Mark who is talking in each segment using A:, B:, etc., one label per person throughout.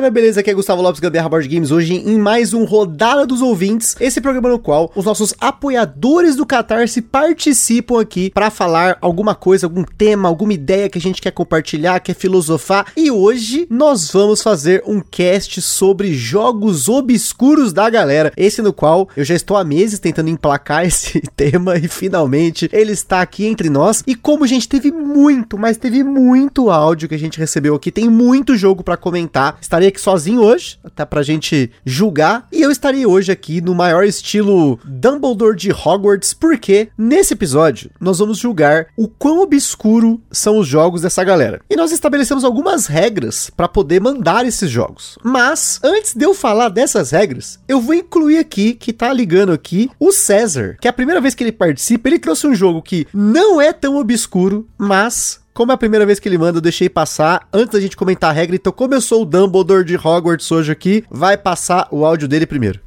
A: Galera, beleza? Aqui é Gustavo Lopes Gambiarra Board Games, hoje em mais um Rodada dos Ouvintes, esse programa no qual os nossos apoiadores do Catarse participam aqui para falar alguma coisa, algum tema, alguma ideia que a gente quer compartilhar, quer filosofar, e hoje nós vamos fazer um cast sobre jogos obscuros da galera, esse no qual eu já estou há meses tentando emplacar esse tema e finalmente ele está aqui entre nós, e como gente teve muito, mas teve muito áudio que a gente recebeu aqui, tem muito jogo para comentar, Estarei aqui sozinho hoje, até pra gente julgar. E eu estarei hoje aqui no maior estilo Dumbledore de Hogwarts, porque nesse episódio nós vamos julgar o quão obscuro são os jogos dessa galera. E nós estabelecemos algumas regras para poder mandar esses jogos. Mas antes de eu falar dessas regras, eu vou incluir aqui que tá ligando aqui o César, que é a primeira vez que ele participa, ele trouxe um jogo que não é tão obscuro, mas como é a primeira vez que ele manda, eu deixei passar antes da gente comentar a regra. Então, como eu sou o Dumbledore de Hogwarts hoje aqui, vai passar o áudio dele primeiro.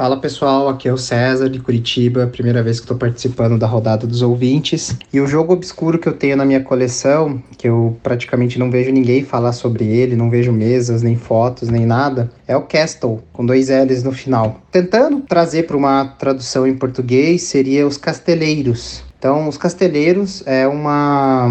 B: Fala pessoal, aqui é o César de Curitiba, primeira vez que estou participando da rodada dos ouvintes. E o jogo obscuro que eu tenho na minha coleção, que eu praticamente não vejo ninguém falar sobre ele, não vejo mesas, nem fotos, nem nada, é o Castle, com dois L's no final. Tentando trazer para uma tradução em português, seria os Casteleiros. Então, os casteleiros é uma,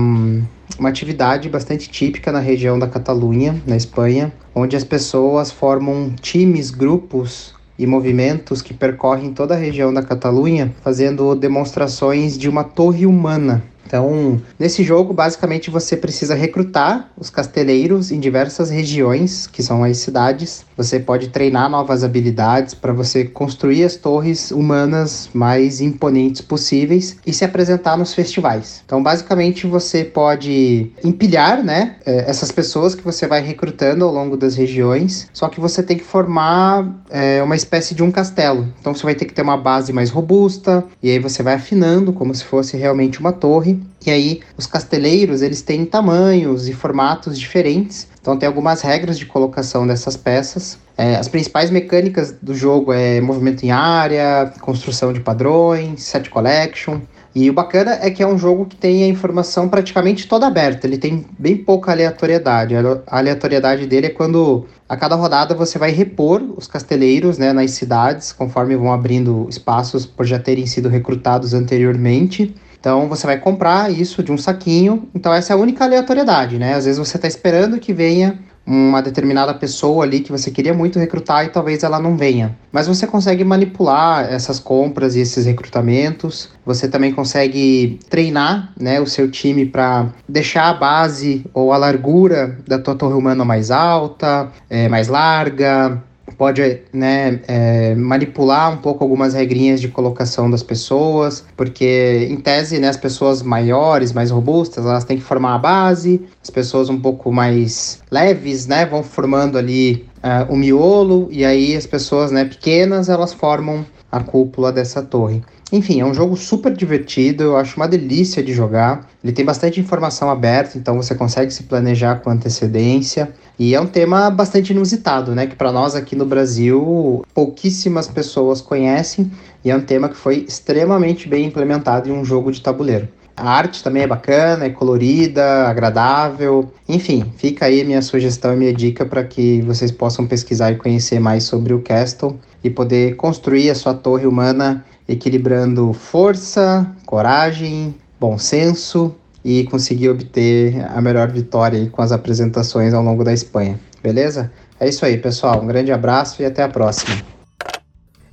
B: uma atividade bastante típica na região da Catalunha, na Espanha, onde as pessoas formam times, grupos e movimentos que percorrem toda a região da Catalunha, fazendo demonstrações de uma torre humana então, nesse jogo, basicamente você precisa recrutar os casteleiros em diversas regiões, que são as cidades. Você pode treinar novas habilidades para você construir as torres humanas mais imponentes possíveis e se apresentar nos festivais. Então, basicamente, você pode empilhar, né, é, essas pessoas que você vai recrutando ao longo das regiões, só que você tem que formar é, uma espécie de um castelo. Então, você vai ter que ter uma base mais robusta e aí você vai afinando como se fosse realmente uma torre e aí, os casteleiros, eles têm tamanhos e formatos diferentes. Então, tem algumas regras de colocação dessas peças. É, as principais mecânicas do jogo é movimento em área, construção de padrões, set collection. E o bacana é que é um jogo que tem a informação praticamente toda aberta, ele tem bem pouca aleatoriedade. A aleatoriedade dele é quando a cada rodada você vai repor os casteleiros né, nas cidades, conforme vão abrindo espaços por já terem sido recrutados anteriormente. Então você vai comprar isso de um saquinho. Então essa é a única aleatoriedade, né? Às vezes você está esperando que venha uma determinada pessoa ali que você queria muito recrutar e talvez ela não venha. Mas você consegue manipular essas compras e esses recrutamentos. Você também consegue treinar, né, o seu time para deixar a base ou a largura da tua torre humana mais alta, é, mais larga, pode né, é, manipular um pouco algumas regrinhas de colocação das pessoas, porque em tese né, as pessoas maiores, mais robustas, elas têm que formar a base, as pessoas um pouco mais leves né, vão formando ali uh, o miolo, e aí as pessoas né, pequenas elas formam a cúpula dessa torre. Enfim, é um jogo super divertido, eu acho uma delícia de jogar. Ele tem bastante informação aberta, então você consegue se planejar com antecedência. E é um tema bastante inusitado, né? Que para nós aqui no Brasil pouquíssimas pessoas conhecem. E é um tema que foi extremamente bem implementado em um jogo de tabuleiro. A arte também é bacana, é colorida, agradável. Enfim, fica aí minha sugestão e minha dica para que vocês possam pesquisar e conhecer mais sobre o Castle e poder construir a sua torre humana equilibrando força, coragem, bom senso e conseguir obter a melhor vitória com as apresentações ao longo da Espanha. Beleza? É isso aí, pessoal. Um grande abraço e até a próxima.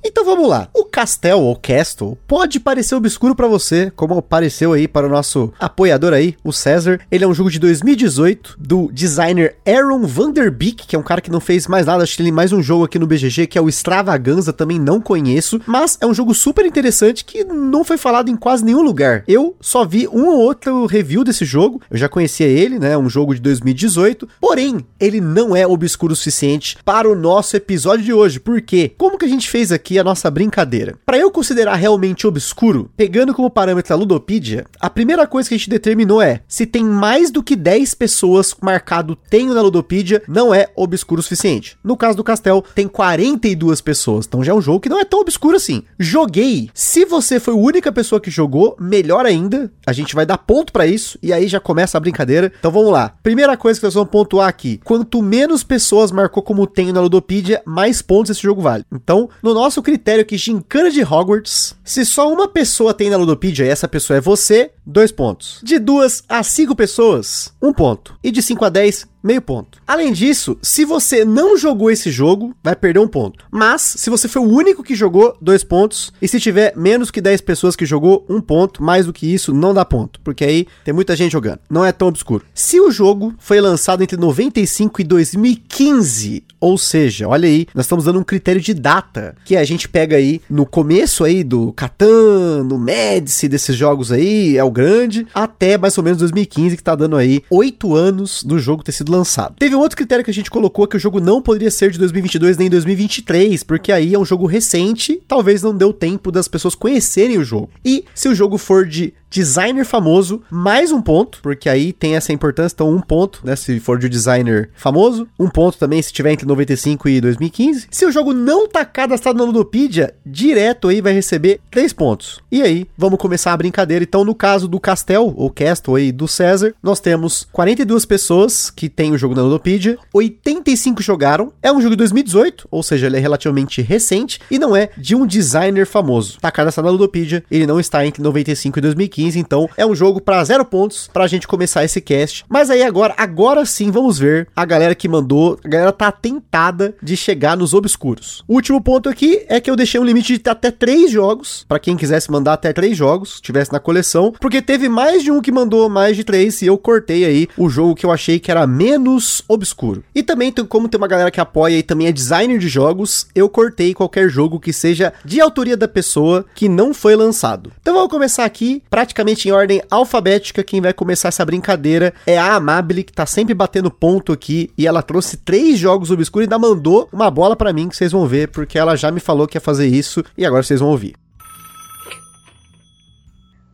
A: Então vamos lá. O Castel ou Castle pode parecer obscuro para você, como pareceu aí para o nosso apoiador aí, o César. Ele é um jogo de 2018 do designer Aaron Vanderbeek, que é um cara que não fez mais nada, acho que ele mais um jogo aqui no BGG que é o Extravaganza, também não conheço, mas é um jogo super interessante que não foi falado em quase nenhum lugar. Eu só vi um ou outro review desse jogo, eu já conhecia ele, né, um jogo de 2018, porém, ele não é obscuro o suficiente para o nosso episódio de hoje, porque como que a gente fez aqui a nossa brincadeira? Para eu considerar realmente obscuro, pegando como parâmetro a Ludopedia, a primeira coisa que a gente determinou é se tem mais do que 10 pessoas marcado tenho na Ludopedia, não é obscuro o suficiente. No caso do Castel, tem 42 pessoas, então já é um jogo que não é tão obscuro assim. Joguei. Se você foi a única pessoa que jogou, melhor ainda. A gente vai dar ponto para isso e aí já começa a brincadeira. Então vamos lá. Primeira coisa que nós vamos pontuar aqui: quanto menos pessoas marcou como tenho na Ludopedia, mais pontos esse jogo vale. Então, no nosso critério aqui, gincana de Hogwarts, se só uma pessoa tem na Ludopedia e essa pessoa é você, dois pontos. De duas a cinco pessoas, um ponto. E de 5 a 10, meio ponto. Além disso, se você não jogou esse jogo, vai perder um ponto. Mas, se você foi o único que jogou, dois pontos. E se tiver menos que 10 pessoas que jogou, um ponto. Mais do que isso, não dá ponto. Porque aí tem muita gente jogando. Não é tão obscuro. Se o jogo foi lançado entre 95 e 2015, ou seja, olha aí, nós estamos dando um critério de data, que a gente pega aí no começo aí do Catan, no Medici, desses jogos aí, é o grande, até mais ou menos 2015, que tá dando aí oito anos do jogo ter sido lançado. Teve um outro critério que a gente colocou que o jogo não poderia ser de 2022 nem 2023, porque aí é um jogo recente, talvez não deu tempo das pessoas conhecerem o jogo. E se o jogo for de designer famoso, mais um ponto, porque aí tem essa importância, então um ponto, né, se for de designer famoso, um ponto também se tiver entre 95 e 2015. Se o jogo não tá cadastrado na Ludopedia, direto aí vai receber três pontos. E aí, vamos começar a brincadeira. Então, no caso do Castel, ou Castle aí do César, nós temos 42 pessoas que tem o jogo na Ludopedia, 85 jogaram, é um jogo de 2018, ou seja, ele é relativamente recente, e não é de um designer famoso. Tá cadastrado na Ludopedia, ele não está entre 95 e 2015, 2015, então é um jogo para zero pontos pra gente começar esse cast. Mas aí agora, agora sim, vamos ver a galera que mandou. A galera tá tentada de chegar nos obscuros. O último ponto aqui é que eu deixei um limite de até três jogos, para quem quisesse mandar até três jogos, tivesse na coleção, porque teve mais de um que mandou mais de três e eu cortei aí o jogo que eu achei que era menos obscuro. E também, como tem uma galera que apoia e também é designer de jogos, eu cortei qualquer jogo que seja de autoria da pessoa que não foi lançado. Então vamos começar aqui pra praticamente em ordem alfabética. Quem vai começar essa brincadeira é a Amabile, que tá sempre batendo ponto aqui. E ela trouxe três jogos obscuros e ainda mandou uma bola para mim, que vocês vão ver, porque ela já me falou que ia fazer isso. E agora vocês vão ouvir.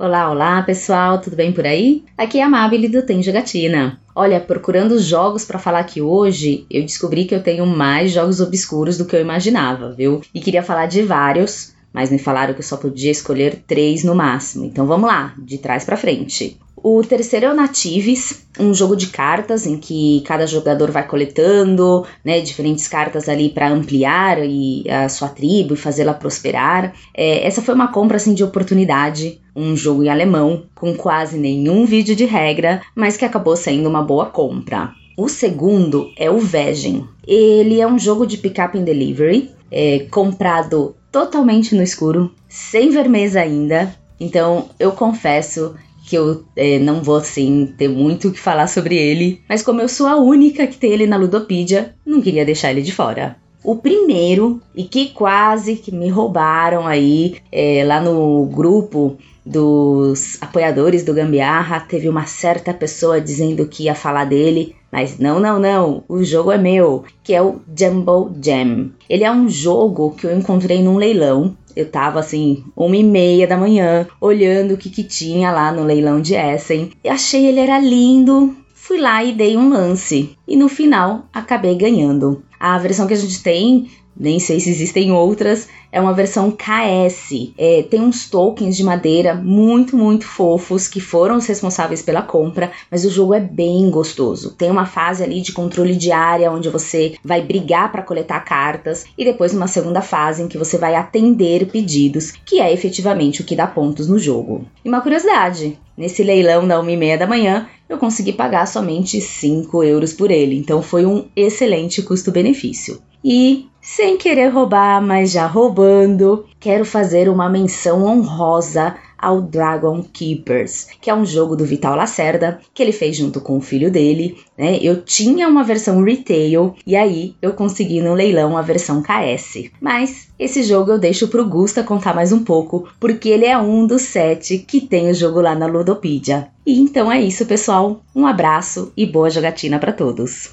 C: Olá, olá pessoal, tudo bem por aí? Aqui é a Amabile do Tem Jogatina. Olha, procurando jogos para falar aqui hoje, eu descobri que eu tenho mais jogos obscuros do que eu imaginava, viu? E queria falar de vários, mas me falaram que eu só podia escolher três no máximo. Então vamos lá, de trás para frente. O terceiro é o Natives, um jogo de cartas em que cada jogador vai coletando né, diferentes cartas ali para ampliar e a sua tribo e fazê-la prosperar. É, essa foi uma compra assim de oportunidade, um jogo em alemão com quase nenhum vídeo de regra, mas que acabou sendo uma boa compra. O segundo é o Vegem. Ele é um jogo de pick-up and delivery, é, comprado totalmente no escuro, sem ver mesa ainda. Então eu confesso que eu é, não vou assim ter muito o que falar sobre ele, mas como eu sou a única que tem ele na Ludopedia, não queria deixar ele de fora. O primeiro, e que quase que me roubaram aí é, lá no grupo dos apoiadores do Gambiarra, teve uma certa pessoa dizendo que ia falar dele, mas não, não, não, o jogo é meu, que é o Jumbo Jam. Ele é um jogo que eu encontrei num leilão. Eu tava assim, uma e meia da manhã, olhando o que, que tinha lá no leilão de Essen. E achei ele era lindo, fui lá e dei um lance. E no final acabei ganhando. A versão que a gente tem nem sei se existem outras, é uma versão KS. É, tem uns tokens de madeira muito, muito fofos que foram os responsáveis pela compra, mas o jogo é bem gostoso. Tem uma fase ali de controle de área onde você vai brigar para coletar cartas e depois uma segunda fase em que você vai atender pedidos, que é efetivamente o que dá pontos no jogo. E uma curiosidade, nesse leilão da 1 e meia da manhã, eu consegui pagar somente 5 euros por ele, então foi um excelente custo-benefício. E sem querer roubar, mas já roubando, quero fazer uma menção honrosa ao Dragon Keepers, que é um jogo do Vital Lacerda, que ele fez junto com o filho dele, né? Eu tinha uma versão retail e aí eu consegui no leilão a versão KS. Mas esse jogo eu deixo pro Gusta contar mais um pouco, porque ele é um dos sete que tem o jogo lá na Ludopedia. E então é isso, pessoal. Um abraço e boa jogatina para todos.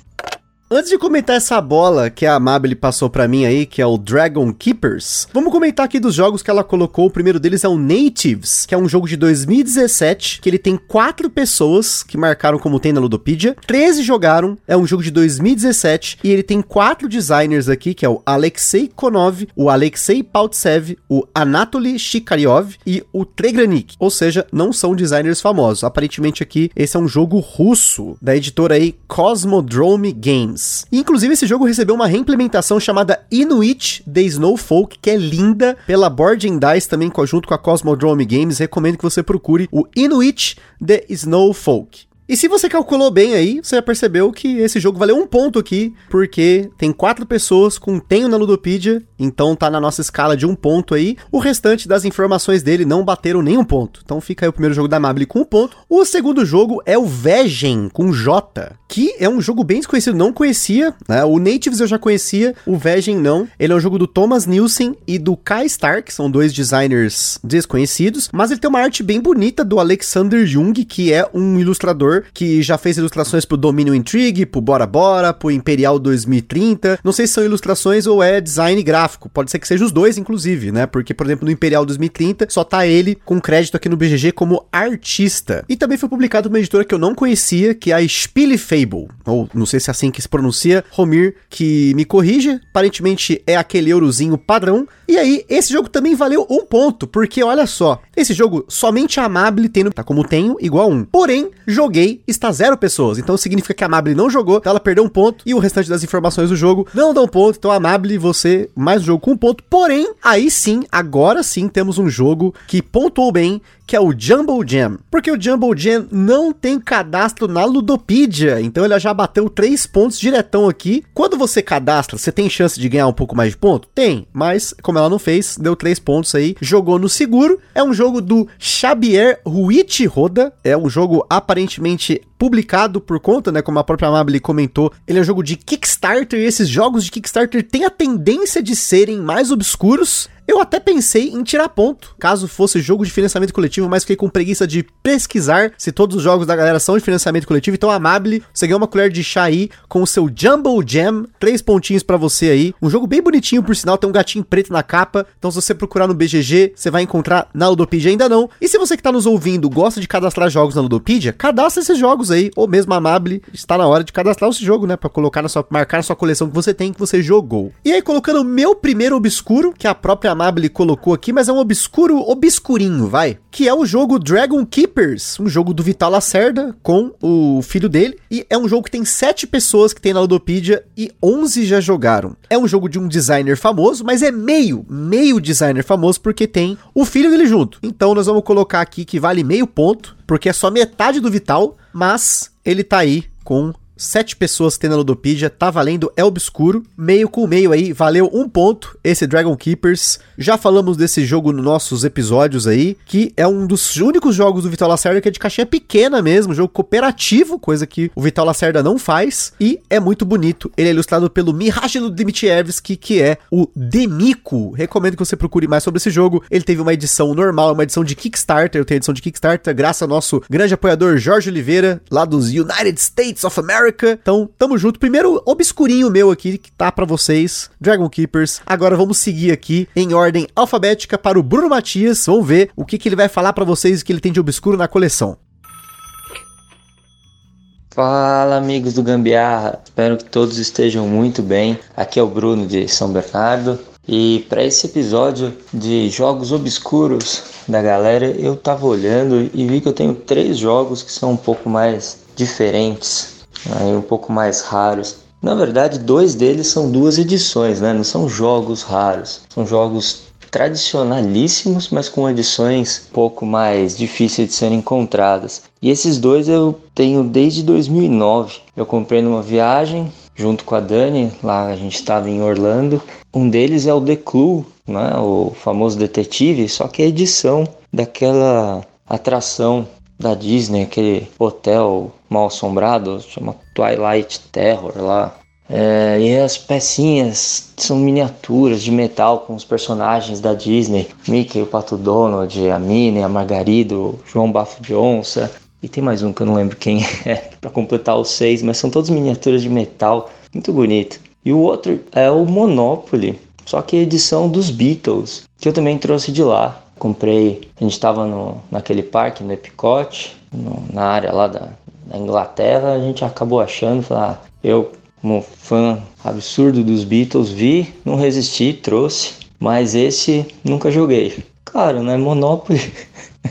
A: Antes de comentar essa bola que a Amabile passou para mim aí, que é o Dragon Keepers, vamos comentar aqui dos jogos que ela colocou. O primeiro deles é o Natives, que é um jogo de 2017, que ele tem quatro pessoas que marcaram como tem na Ludopedia, 13 jogaram, é um jogo de 2017 e ele tem quatro designers aqui, que é o Alexei Konov, o Alexei Pautsev, o Anatoly Shikaryov e o Tregranik, ou seja, não são designers famosos. Aparentemente aqui esse é um jogo russo da editora aí Cosmodrome Games. Inclusive esse jogo recebeu uma reimplementação chamada Inuit The Snowfolk, que é linda pela Board Dice também junto com a Cosmodrome Games. Recomendo que você procure o Inuit The Snowfolk. E se você calculou bem aí, você já percebeu que esse jogo valeu um ponto aqui, porque tem quatro pessoas com tenho na Ludopedia, então tá na nossa escala de um ponto aí. O restante das informações dele não bateram nenhum ponto. Então fica aí o primeiro jogo da Mabli com um ponto. O segundo jogo é o Vegen, com J, que é um jogo bem desconhecido, não conhecia, né? O Natives eu já conhecia, o Vegen não. Ele é um jogo do Thomas Nielsen e do Kai Stark, são dois designers desconhecidos, mas ele tem uma arte bem bonita do Alexander Jung, que é um ilustrador que já fez ilustrações pro Domínio Intrigue, pro Bora Bora, pro Imperial 2030. Não sei se são ilustrações ou é design gráfico. Pode ser que seja os dois, inclusive, né? Porque, por exemplo, no Imperial 2030 só tá ele com crédito aqui no BGG como artista. E também foi publicado uma editora que eu não conhecia, que é a Spielfable. Ou não sei se é assim que se pronuncia. Romir, que me corrija. Aparentemente é aquele eurozinho padrão. E aí, esse jogo também valeu um ponto, porque olha só, esse jogo somente a Amable tem, tá como tenho, igual um. Porém, joguei, está zero pessoas, então significa que a Amable não jogou, então ela perdeu um ponto, e o restante das informações do jogo não dão ponto, então a Amable, você mais um jogo com um ponto. Porém, aí sim, agora sim temos um jogo que pontuou bem, que é o Jumbo Jam. Porque o Jumbo Jam não tem cadastro na Ludopedia, então ele já bateu 3 pontos diretão aqui. Quando você cadastra, você tem chance de ganhar um pouco mais de ponto? Tem, mas como ela não fez, deu 3 pontos aí, jogou no seguro. É um jogo do Xavier Ruichi Roda, é um jogo aparentemente publicado por conta, né, como a própria Amabile comentou, ele é um jogo de Kickstarter e esses jogos de Kickstarter têm a tendência de serem mais obscuros eu até pensei em tirar ponto, caso fosse jogo de financiamento coletivo, mas fiquei com preguiça de pesquisar se todos os jogos da galera são de financiamento coletivo. Então, Amable, você ganhou uma colher de chá aí com o seu Jumbo Jam. Três pontinhos para você aí. Um jogo bem bonitinho, por sinal, tem um gatinho preto na capa. Então, se você procurar no BGG, você vai encontrar na Ludopedia ainda não. E se você que tá nos ouvindo gosta de cadastrar jogos na Ludopedia, cadastra esses jogos aí. Ou mesmo Amable, está na hora de cadastrar esse jogo, né? Pra colocar na sua, marcar na sua coleção que você tem, que você jogou. E aí, colocando o meu primeiro obscuro, que é a própria Amable colocou aqui, mas é um obscuro obscurinho, vai. Que é o jogo Dragon Keepers, um jogo do Vital Lacerda com o filho dele. E é um jogo que tem 7 pessoas que tem na Ludopedia e 11 já jogaram. É um jogo de um designer famoso, mas é meio, meio designer famoso porque tem o filho dele junto. Então nós vamos colocar aqui que vale meio ponto, porque é só metade do Vital, mas ele tá aí com sete pessoas tem na Ludopedia, tá valendo, é obscuro, meio com meio aí, valeu um ponto esse Dragon Keepers. Já falamos desse jogo nos nossos episódios aí, que é um dos únicos jogos do Vital Lacerda que é de caixinha pequena mesmo, jogo cooperativo, coisa que o Vital Lacerda não faz, e é muito bonito. Ele é ilustrado pelo Mihailo Dmitrievski, que é o Demico. Recomendo que você procure mais sobre esse jogo. Ele teve uma edição normal, uma edição de Kickstarter, eu tenho edição de Kickstarter, graças ao nosso grande apoiador Jorge Oliveira, lá dos United States of America. Então, tamo junto. Primeiro obscurinho meu aqui que tá para vocês, Dragon Keepers. Agora vamos seguir aqui em ordem alfabética para o Bruno Matias. Vamos ver o que, que ele vai falar para vocês que ele tem de obscuro na coleção.
D: Fala amigos do Gambiarra, espero que todos estejam muito bem. Aqui é o Bruno de São Bernardo e para esse episódio de jogos obscuros da galera, eu tava olhando e vi que eu tenho três jogos que são um pouco mais diferentes aí um pouco mais raros. Na verdade, dois deles são duas edições, né? Não são jogos raros, são jogos tradicionalíssimos, mas com edições um pouco mais difíceis de serem encontradas. E esses dois eu tenho desde 2009. Eu comprei numa viagem junto com a Dani, lá a gente estava em Orlando. Um deles é o The Clue, né? o famoso detetive, só que é edição daquela atração da Disney, aquele hotel mal assombrado, chama Twilight Terror lá. É, e as pecinhas são miniaturas de metal com os personagens da Disney: Mickey, o Pato Donald, a Minnie, a Margarida, o João Bafo de Onça. E tem mais um que eu não lembro quem é, para completar os seis, mas são todas miniaturas de metal muito bonito. E o outro é o Monopoly, só que a edição dos Beatles, que eu também trouxe de lá. Comprei, a gente estava naquele parque no Epicote, no, na área lá da, da, Inglaterra, a gente acabou achando, falar, ah, eu como fã absurdo dos Beatles vi, não resisti, trouxe, mas esse nunca joguei. Claro, né? Monopoly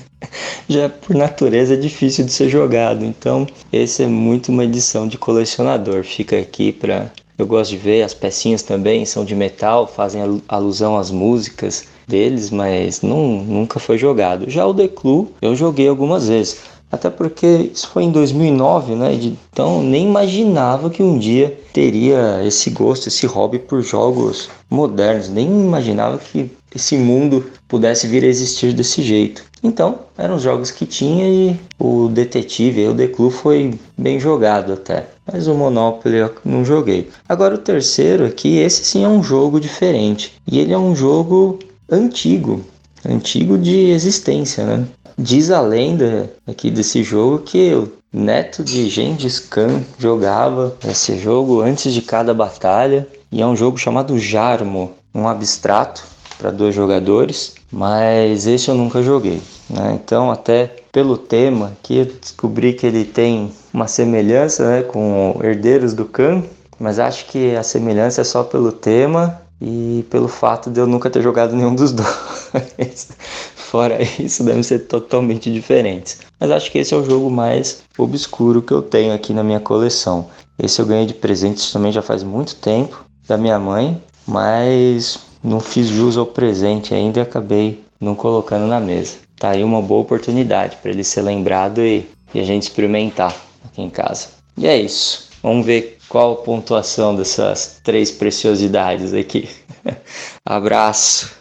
D: já por natureza é difícil de ser jogado, então esse é muito uma edição de colecionador. Fica aqui para eu gosto de ver as pecinhas também são de metal, fazem alusão às músicas deles, mas não, nunca foi jogado. Já o The Clue eu joguei algumas vezes, até porque isso foi em 2009, né? Então nem imaginava que um dia teria esse gosto, esse hobby por jogos modernos, nem imaginava que esse mundo pudesse vir a existir desse jeito. Então, eram os jogos que tinha e o Detetive, o The Clue foi bem jogado até. Mas o Monopoly eu não joguei. Agora o terceiro aqui, esse sim é um jogo diferente. E ele é um jogo antigo, antigo de existência, né? Diz a lenda aqui desse jogo que o neto de Gengis Khan jogava esse jogo antes de cada batalha. E é um jogo chamado Jarmo, um abstrato para dois jogadores, mas esse eu nunca joguei. Né? Então, até pelo tema que eu descobri que ele tem uma semelhança né, com Herdeiros do Khan, mas acho que a semelhança é só pelo tema e pelo fato de eu nunca ter jogado nenhum dos dois. Fora isso, devem ser totalmente diferentes. Mas acho que esse é o jogo mais obscuro que eu tenho aqui na minha coleção. Esse eu ganhei de presente também já faz muito tempo da minha mãe, mas não fiz jus ao presente ainda e acabei não colocando na mesa. Tá aí uma boa oportunidade para ele ser lembrado e, e a gente experimentar aqui em casa. E é isso. Vamos ver qual a pontuação dessas três preciosidades aqui. Abraço.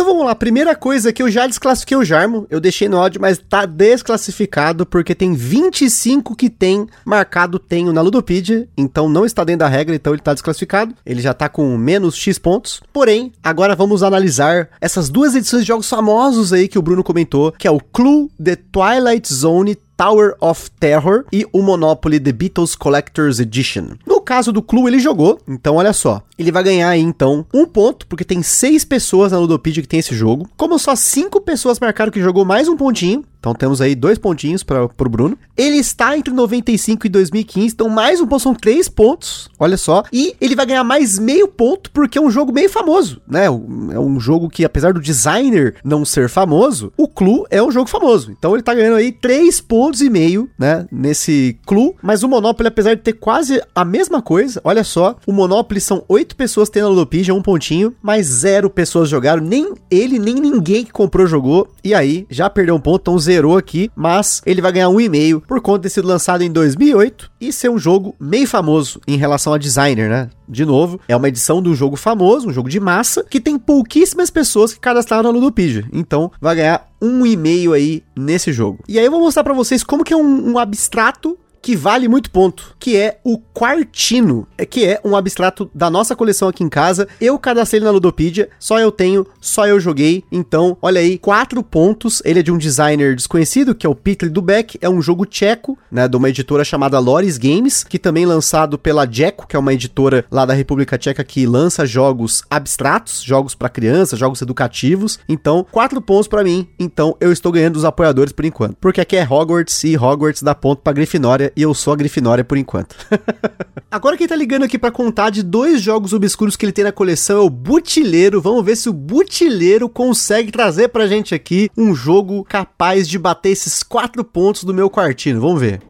A: Então vamos lá, primeira coisa que eu já desclassifiquei o Jarmo, eu deixei no áudio, mas tá desclassificado porque tem 25 que tem marcado tenho na Ludopedia, então não está dentro da regra, então ele tá desclassificado, ele já tá com menos X pontos. Porém, agora vamos analisar essas duas edições de jogos famosos aí que o Bruno comentou, que é o Clue The Twilight Zone Tower of Terror e o Monopoly The Beatles Collector's Edition. No caso do Clue, ele jogou, então olha só. Ele vai ganhar aí, então, um ponto, porque tem seis pessoas na Ludopedia que tem esse jogo. Como só cinco pessoas marcaram que jogou mais um pontinho, então temos aí dois pontinhos para o Bruno. Ele está entre 95 e 2015, então mais um ponto, são três pontos, olha só. E ele vai ganhar mais meio ponto porque é um jogo meio famoso, né? É um jogo que, apesar do designer não ser famoso, o Clue é um jogo famoso. Então ele tá ganhando aí três pontos e meio, né? Nesse Clue. Mas o Monopoly, apesar de ter quase a mesma coisa, olha só, o Monopoly são oito pessoas tendo a Ludopedia, um pontinho, mas zero pessoas jogaram, nem ele, nem ninguém que comprou jogou. E aí, já perdeu um ponto, então zerou aqui, mas ele vai ganhar um e meio por conta de sido lançado em 2008 e ser um jogo meio famoso em relação a designer, né? De novo, é uma edição um jogo famoso, um jogo de massa, que tem pouquíssimas pessoas que cadastraram na Ludopedia. Então, vai ganhar um e meio aí nesse jogo. E aí eu vou mostrar para vocês como que é um, um abstrato que vale muito ponto, que é o Quartino, é, que é um abstrato da nossa coleção aqui em casa. Eu cadastrei na Ludopedia, só eu tenho, só eu joguei. Então, olha aí, quatro pontos. Ele é de um designer desconhecido, que é o Peter Dubek, é um jogo tcheco, né, de uma editora chamada Loris Games, que também é lançado pela Jeco, que é uma editora lá da República Tcheca que lança jogos abstratos, jogos para crianças, jogos educativos. Então, quatro pontos para mim. Então, eu estou ganhando dos apoiadores por enquanto, porque aqui é Hogwarts e Hogwarts dá ponto para Grifinória e eu sou a Grifinória por enquanto. Agora quem tá ligando aqui para contar de dois jogos obscuros que ele tem na coleção é o Butileiro. Vamos ver se o Butileiro consegue trazer pra gente aqui um jogo capaz de bater esses quatro pontos do meu quartinho. Vamos ver.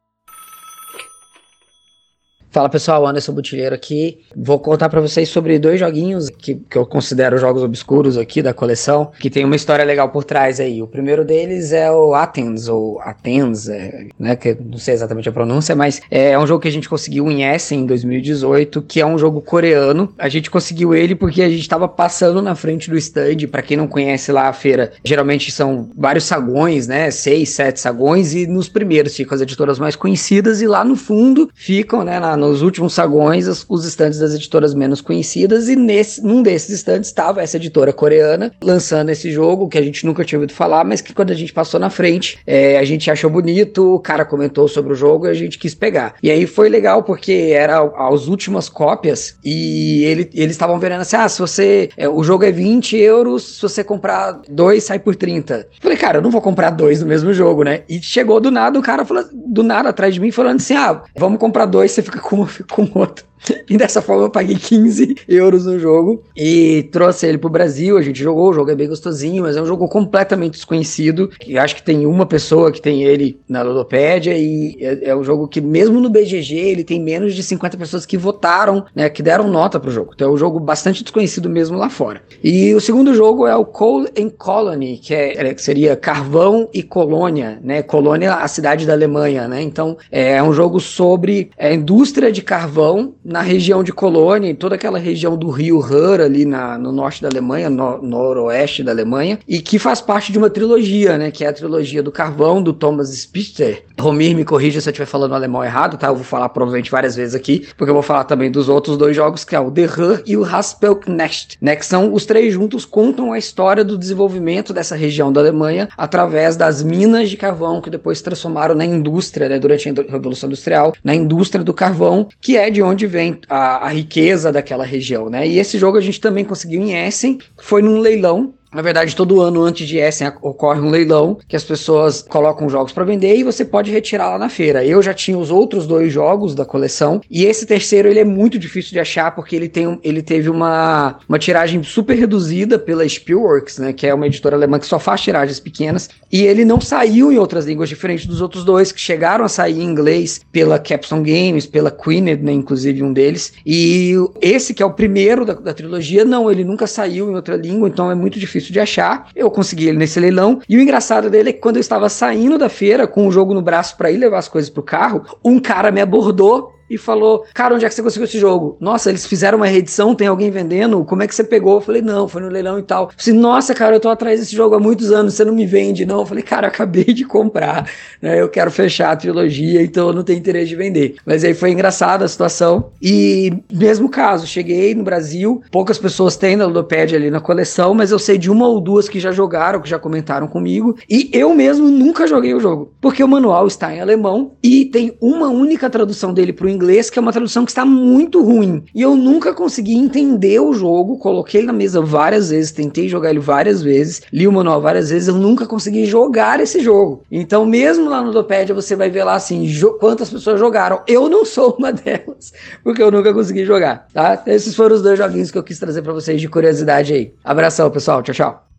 E: Fala pessoal, Anderson Butilheiro aqui. Vou contar para vocês sobre dois joguinhos que, que eu considero jogos obscuros aqui da coleção, que tem uma história legal por trás aí. O primeiro deles é o Athens, ou Athens, é, né, que não sei exatamente a pronúncia, mas é um jogo que a gente conseguiu em Essen em 2018, que é um jogo coreano. A gente conseguiu ele porque a gente estava passando na frente do stand. Para quem não conhece lá a feira, geralmente são vários sagões, né, seis, sete sagões, e nos primeiros ficam as editoras mais conhecidas, e lá no fundo ficam, né, na nos últimos sagões os, os estantes das editoras menos conhecidas e nesse, num desses estantes estava essa editora coreana lançando esse jogo que a gente nunca tinha ouvido falar, mas que quando a gente passou na frente, é, a gente achou bonito, o cara comentou sobre o jogo e a gente quis pegar. E aí foi legal porque era as últimas cópias e ele, eles estavam vendo assim, ah, se você, é, o jogo é 20 euros, se você comprar dois, sai por 30. Falei, cara, eu não vou comprar dois no mesmo jogo, né? E chegou do nada o cara falou, do nada atrás de mim falando assim, ah, vamos comprar dois, você fica com fico com outro. E dessa forma eu paguei 15 euros no jogo e trouxe ele pro Brasil. A gente jogou, o jogo é bem gostosinho, mas é um jogo completamente desconhecido. Que acho que tem uma pessoa que tem ele na Ludopédia e é, é, um jogo que, mesmo no BGG, ele tem menos de 50 pessoas que votaram, né, que deram nota pro jogo. Então é um jogo bastante desconhecido mesmo lá fora. E o segundo jogo é o Coal and Colony, que, é, é que seria Carvão e Colônia, né? Colônia, a cidade da Alemanha, né? Então é um jogo sobre a indústria de carvão na região de Colônia, em toda aquela região do rio Ruhr, ali na, no norte da Alemanha, no, noroeste da Alemanha, e que faz parte de uma trilogia, né? Que é a trilogia do carvão, do Thomas Spitzer. Romir, me corrija se eu estiver falando alemão errado, tá? Eu vou falar provavelmente várias vezes aqui, porque eu vou falar também dos outros dois jogos, que é o The Ruhr e o Haspelknecht, né? Que são os três juntos contam a história do desenvolvimento dessa região da Alemanha através das minas de carvão que depois transformaram na indústria, né? Durante a Revolução Industrial, na indústria do carvão, que é de onde vem vem a, a riqueza daquela região, né? E esse jogo a gente também conseguiu em Essen, foi num leilão na verdade, todo ano antes de Essen ocorre um leilão que as pessoas colocam jogos para vender e você pode retirar lá na feira. Eu já tinha os outros dois jogos da coleção e esse terceiro ele é muito difícil de achar porque ele, tem, ele teve uma, uma tiragem super reduzida pela Spielworks, né, que é uma editora alemã que só faz tiragens pequenas e ele não saiu em outras línguas diferentes dos outros dois que chegaram a sair em inglês pela Capstone Games, pela Queened, né, inclusive um deles. E esse que é o primeiro da, da trilogia, não, ele nunca saiu em outra língua, então é muito difícil difícil de achar. Eu consegui ele nesse leilão. E o engraçado dele é que quando eu estava saindo da feira com o jogo no braço para ir levar as coisas pro carro, um cara me abordou e falou: Cara, onde é que você conseguiu esse jogo? Nossa, eles fizeram uma reedição, tem alguém vendendo? Como é que você pegou? Eu falei: Não, foi no leilão e tal. Eu falei, Nossa, cara, eu tô atrás desse jogo há muitos anos, você não me vende, não? Eu falei: Cara, eu acabei de comprar, né? Eu quero fechar a trilogia, então eu não tenho interesse de vender. Mas aí foi engraçada a situação. E mesmo caso, cheguei no Brasil, poucas pessoas têm na Ludopédia ali na coleção, mas eu sei de uma ou duas que já jogaram, que já comentaram comigo. E eu mesmo nunca joguei o jogo, porque o manual está em alemão e tem uma única tradução dele para o inglês, que é uma tradução que está muito ruim. E eu nunca consegui entender o jogo, coloquei na mesa várias vezes, tentei jogar ele várias vezes, li o manual várias vezes, eu nunca consegui jogar esse jogo. Então, mesmo lá no Ludopédia, você vai ver lá assim, quantas pessoas jogaram. Eu não sou uma delas, porque eu nunca consegui jogar, tá? Esses foram os dois joguinhos que eu quis trazer para vocês de curiosidade aí. Abração, pessoal. Tchau, tchau.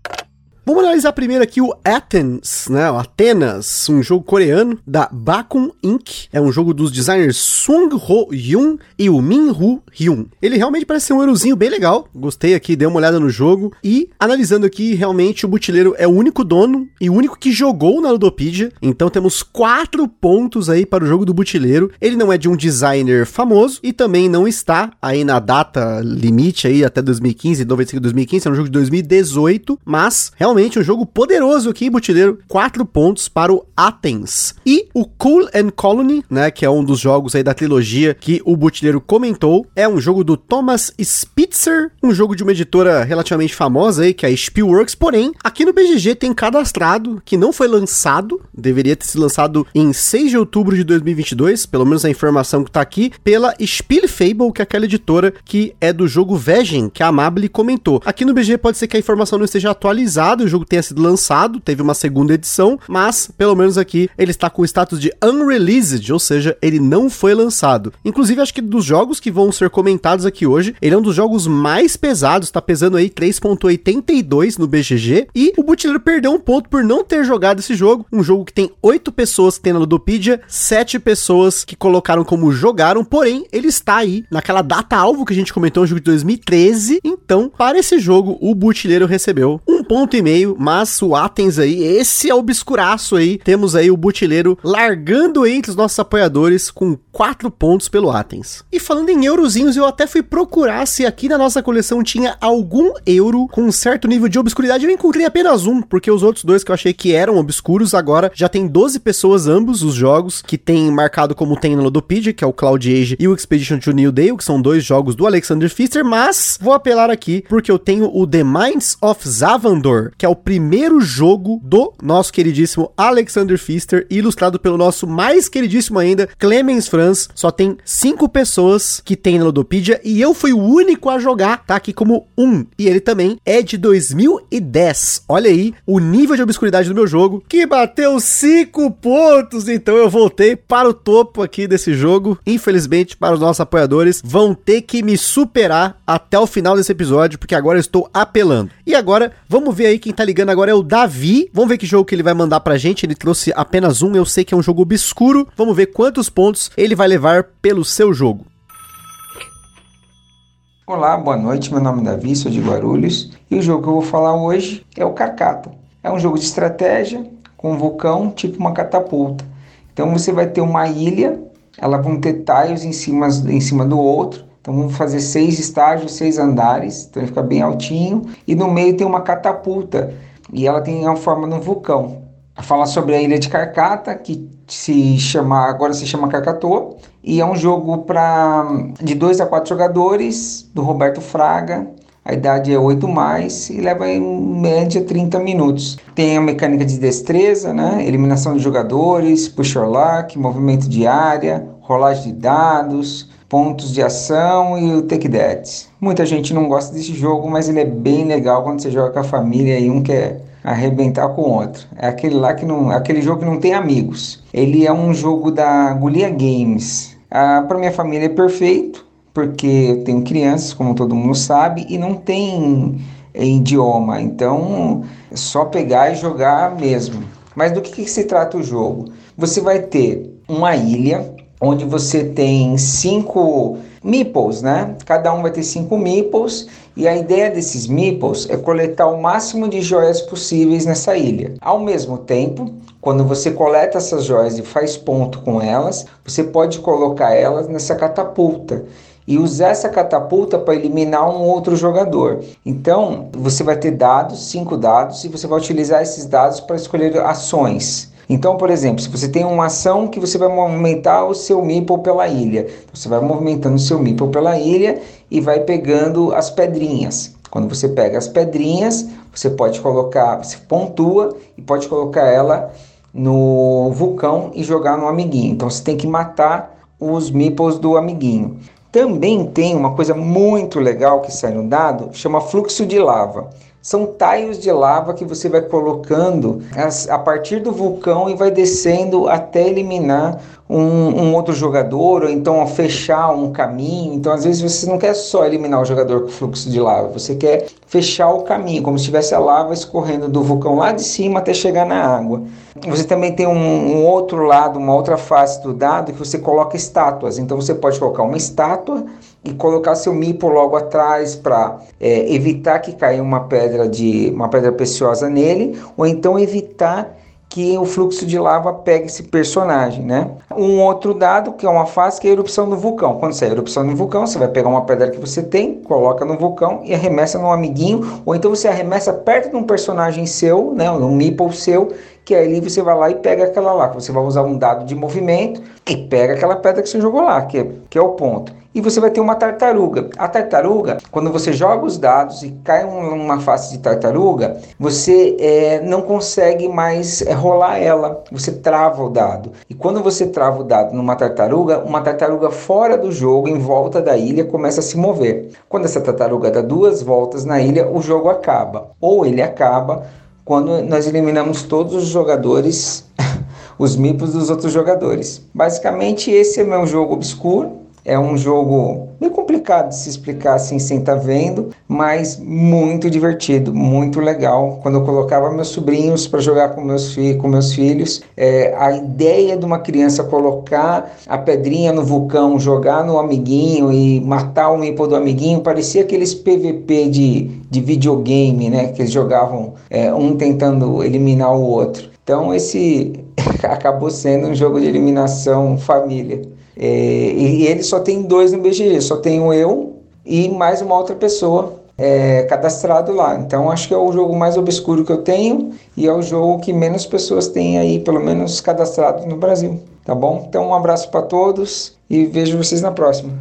A: Vamos analisar primeiro aqui o Athens, né? O Atenas, um jogo coreano da Bakun Inc. É um jogo dos designers Sung Ho Yoon e o Min Hu Hyun. Ele realmente parece ser um eurozinho bem legal. Gostei aqui, dei uma olhada no jogo e analisando aqui, realmente o Butileiro é o único dono e o único que jogou na Ludopedia. Então temos quatro pontos aí para o jogo do Butileiro. Ele não é de um designer famoso e também não está aí na data limite aí até 2015, 95 2015, é um jogo de 2018, mas realmente realmente um jogo poderoso aqui, Butileiro. Quatro pontos para o Athens. E o Cool and Colony, né, que é um dos jogos aí da trilogia que o Butileiro comentou, é um jogo do Thomas Spitzer, um jogo de uma editora relativamente famosa aí, que é a Spielworks, porém, aqui no BGG tem cadastrado que não foi lançado, deveria ter sido lançado em 6 de outubro de 2022, pelo menos a informação que tá aqui, pela Spielfable, que é aquela editora que é do jogo Vegen, que a Amable comentou. Aqui no BGG pode ser que a informação não esteja atualizada, o jogo tenha sido lançado, teve uma segunda edição, mas pelo menos aqui ele está com o status de unreleased, ou seja, ele não foi lançado. Inclusive, acho que dos jogos que vão ser comentados aqui hoje, ele é um dos jogos mais pesados, está pesando aí 3.82 no BGG, e o Butileiro perdeu um ponto por não ter jogado esse jogo, um jogo que tem 8 pessoas que tem na Ludopedia, 7 pessoas que colocaram como jogaram, porém, ele está aí naquela data alvo que a gente comentou, um jogo de 2013, então, para esse jogo, o Butileiro recebeu um ponto e meio, mas o Athens aí, esse é obscuraço aí. Temos aí o Butileiro largando entre os nossos apoiadores com quatro pontos pelo Athens. E falando em eurozinhos, eu até fui procurar se aqui na nossa coleção tinha algum euro com um certo nível de obscuridade. Eu encontrei apenas um, porque os outros dois que eu achei que eram obscuros, agora já tem 12 pessoas ambos os jogos, que tem marcado como tem na Ludopedia, que é o Cloud Age e o Expedition to New Dale, que são dois jogos do Alexander Pfister, mas vou apelar aqui porque eu tenho o The Minds of Zavandor, que é o primeiro jogo do nosso queridíssimo Alexander Pfister, ilustrado pelo nosso mais queridíssimo ainda, Clemens Franz. Só tem cinco pessoas que tem na Ludopedia e eu fui o único a jogar, tá aqui como um. E ele também é de 2010. Olha aí o nível de obscuridade do meu jogo, que bateu cinco pontos, então eu voltei para o topo aqui desse jogo. Infelizmente, para os nossos apoiadores, vão ter que me superar até o final desse episódio, porque agora eu estou apelando. E agora, vamos ver aí quem tá ligando agora é o Davi. Vamos ver que jogo que ele vai mandar pra gente. Ele trouxe apenas um, eu sei que é um jogo obscuro. Vamos ver quantos pontos ele vai levar pelo seu jogo.
F: Olá, boa noite. Meu nome é Davi, sou de Guarulhos. E o jogo que eu vou falar hoje é o Carcata. É um jogo de estratégia com um vulcão, tipo uma catapulta. Então você vai ter uma ilha, ela vão ter tiles em cima, em cima do outro. Então vamos fazer seis estágios, seis andares, então ele fica bem altinho. E no meio tem uma catapulta e ela tem a forma de um vulcão. Fala sobre a ilha de Carcata, que se chama agora se chama Carcatoa, e é um jogo para de 2 a 4 jogadores do Roberto Fraga. A idade é 8 mais e leva em média 30 minutos. Tem a mecânica de destreza, né? eliminação de jogadores, push or luck, movimento de área, rolagem de dados, pontos de ação e o Take That. Muita gente não gosta desse jogo, mas ele é bem legal quando você joga com a família e um quer arrebentar com o outro. É aquele lá que não, aquele jogo que não tem amigos. Ele é um jogo da Gulia Games. Ah, Para minha família é perfeito, porque eu tenho crianças, como todo mundo sabe, e não tem idioma. Então, é só pegar e jogar mesmo. Mas do que, que se trata o jogo? Você vai ter uma ilha onde você tem cinco meeples, né? Cada um vai ter cinco meeples e a ideia desses meeples é coletar o máximo de joias possíveis nessa ilha. Ao mesmo tempo, quando você coleta essas joias e faz ponto com elas, você pode colocar elas nessa catapulta e usar essa catapulta para eliminar um outro jogador. Então, você vai ter dados, cinco dados, e você vai utilizar esses dados para escolher ações. Então, por exemplo, se você tem uma ação que você vai movimentar o seu meeple pela ilha, você vai movimentando o seu meeple pela ilha e vai pegando as pedrinhas. Quando você pega as pedrinhas, você pode colocar, você pontua e pode colocar ela no vulcão e jogar no amiguinho. Então você tem que matar os meeples do amiguinho. Também tem uma coisa muito legal que sai no dado, chama fluxo de lava. São taios de lava que você vai colocando a partir do vulcão e vai descendo até eliminar um, um, outro jogador, ou então fechar um caminho. Então, às vezes, você não quer só eliminar o jogador com fluxo de lava, você quer fechar o caminho, como se tivesse a lava escorrendo do vulcão lá de cima até chegar na água. Você também tem um, um outro lado, uma outra face do dado que você coloca estátuas. Então, você pode colocar uma estátua e colocar seu mipo logo atrás para é, evitar que caia uma pedra de uma pedra preciosa nele, ou então evitar que o fluxo de lava pegue esse personagem, né? Um outro dado que é uma fase que é a erupção do vulcão. Quando você é erupção do vulcão, você vai pegar uma pedra que você tem, coloca no vulcão e arremessa no amiguinho, ou então você arremessa perto de um personagem seu, né, um meeple seu, que aí você vai lá e pega aquela lá. Você vai usar um dado de movimento e pega aquela pedra que você jogou lá, que é, que é o ponto e você vai ter uma tartaruga. A tartaruga, quando você joga os dados e cai uma face de tartaruga, você é, não consegue mais é, rolar ela, você trava o dado. E quando você trava o dado numa tartaruga, uma tartaruga fora do jogo, em volta da ilha, começa a se mover. Quando essa tartaruga dá duas voltas na ilha, o jogo acaba. Ou ele acaba quando nós eliminamos todos os jogadores, os mipos dos outros jogadores. Basicamente, esse é meu jogo obscuro É um jogo meio complicado de se explicar assim sem estar tá vendo, mas muito divertido, muito legal. Quando eu colocava meus sobrinhos para jogar com meus, fi com meus filhos, é, a ideia de uma criança colocar a pedrinha no vulcão, jogar no amiguinho e matar o meeple do amiguinho, parecia aqueles PVP de, de videogame, né? Que eles jogavam é, um tentando eliminar o outro. Então esse acabou sendo um jogo de eliminação família. É, e ele só tem dois no BGG, só tenho eu e mais uma outra pessoa é, cadastrado lá. Então acho que é o jogo mais obscuro que eu tenho e é o jogo que menos pessoas têm aí, pelo menos cadastrado no Brasil. Tá bom? Então um abraço para todos e vejo vocês na próxima.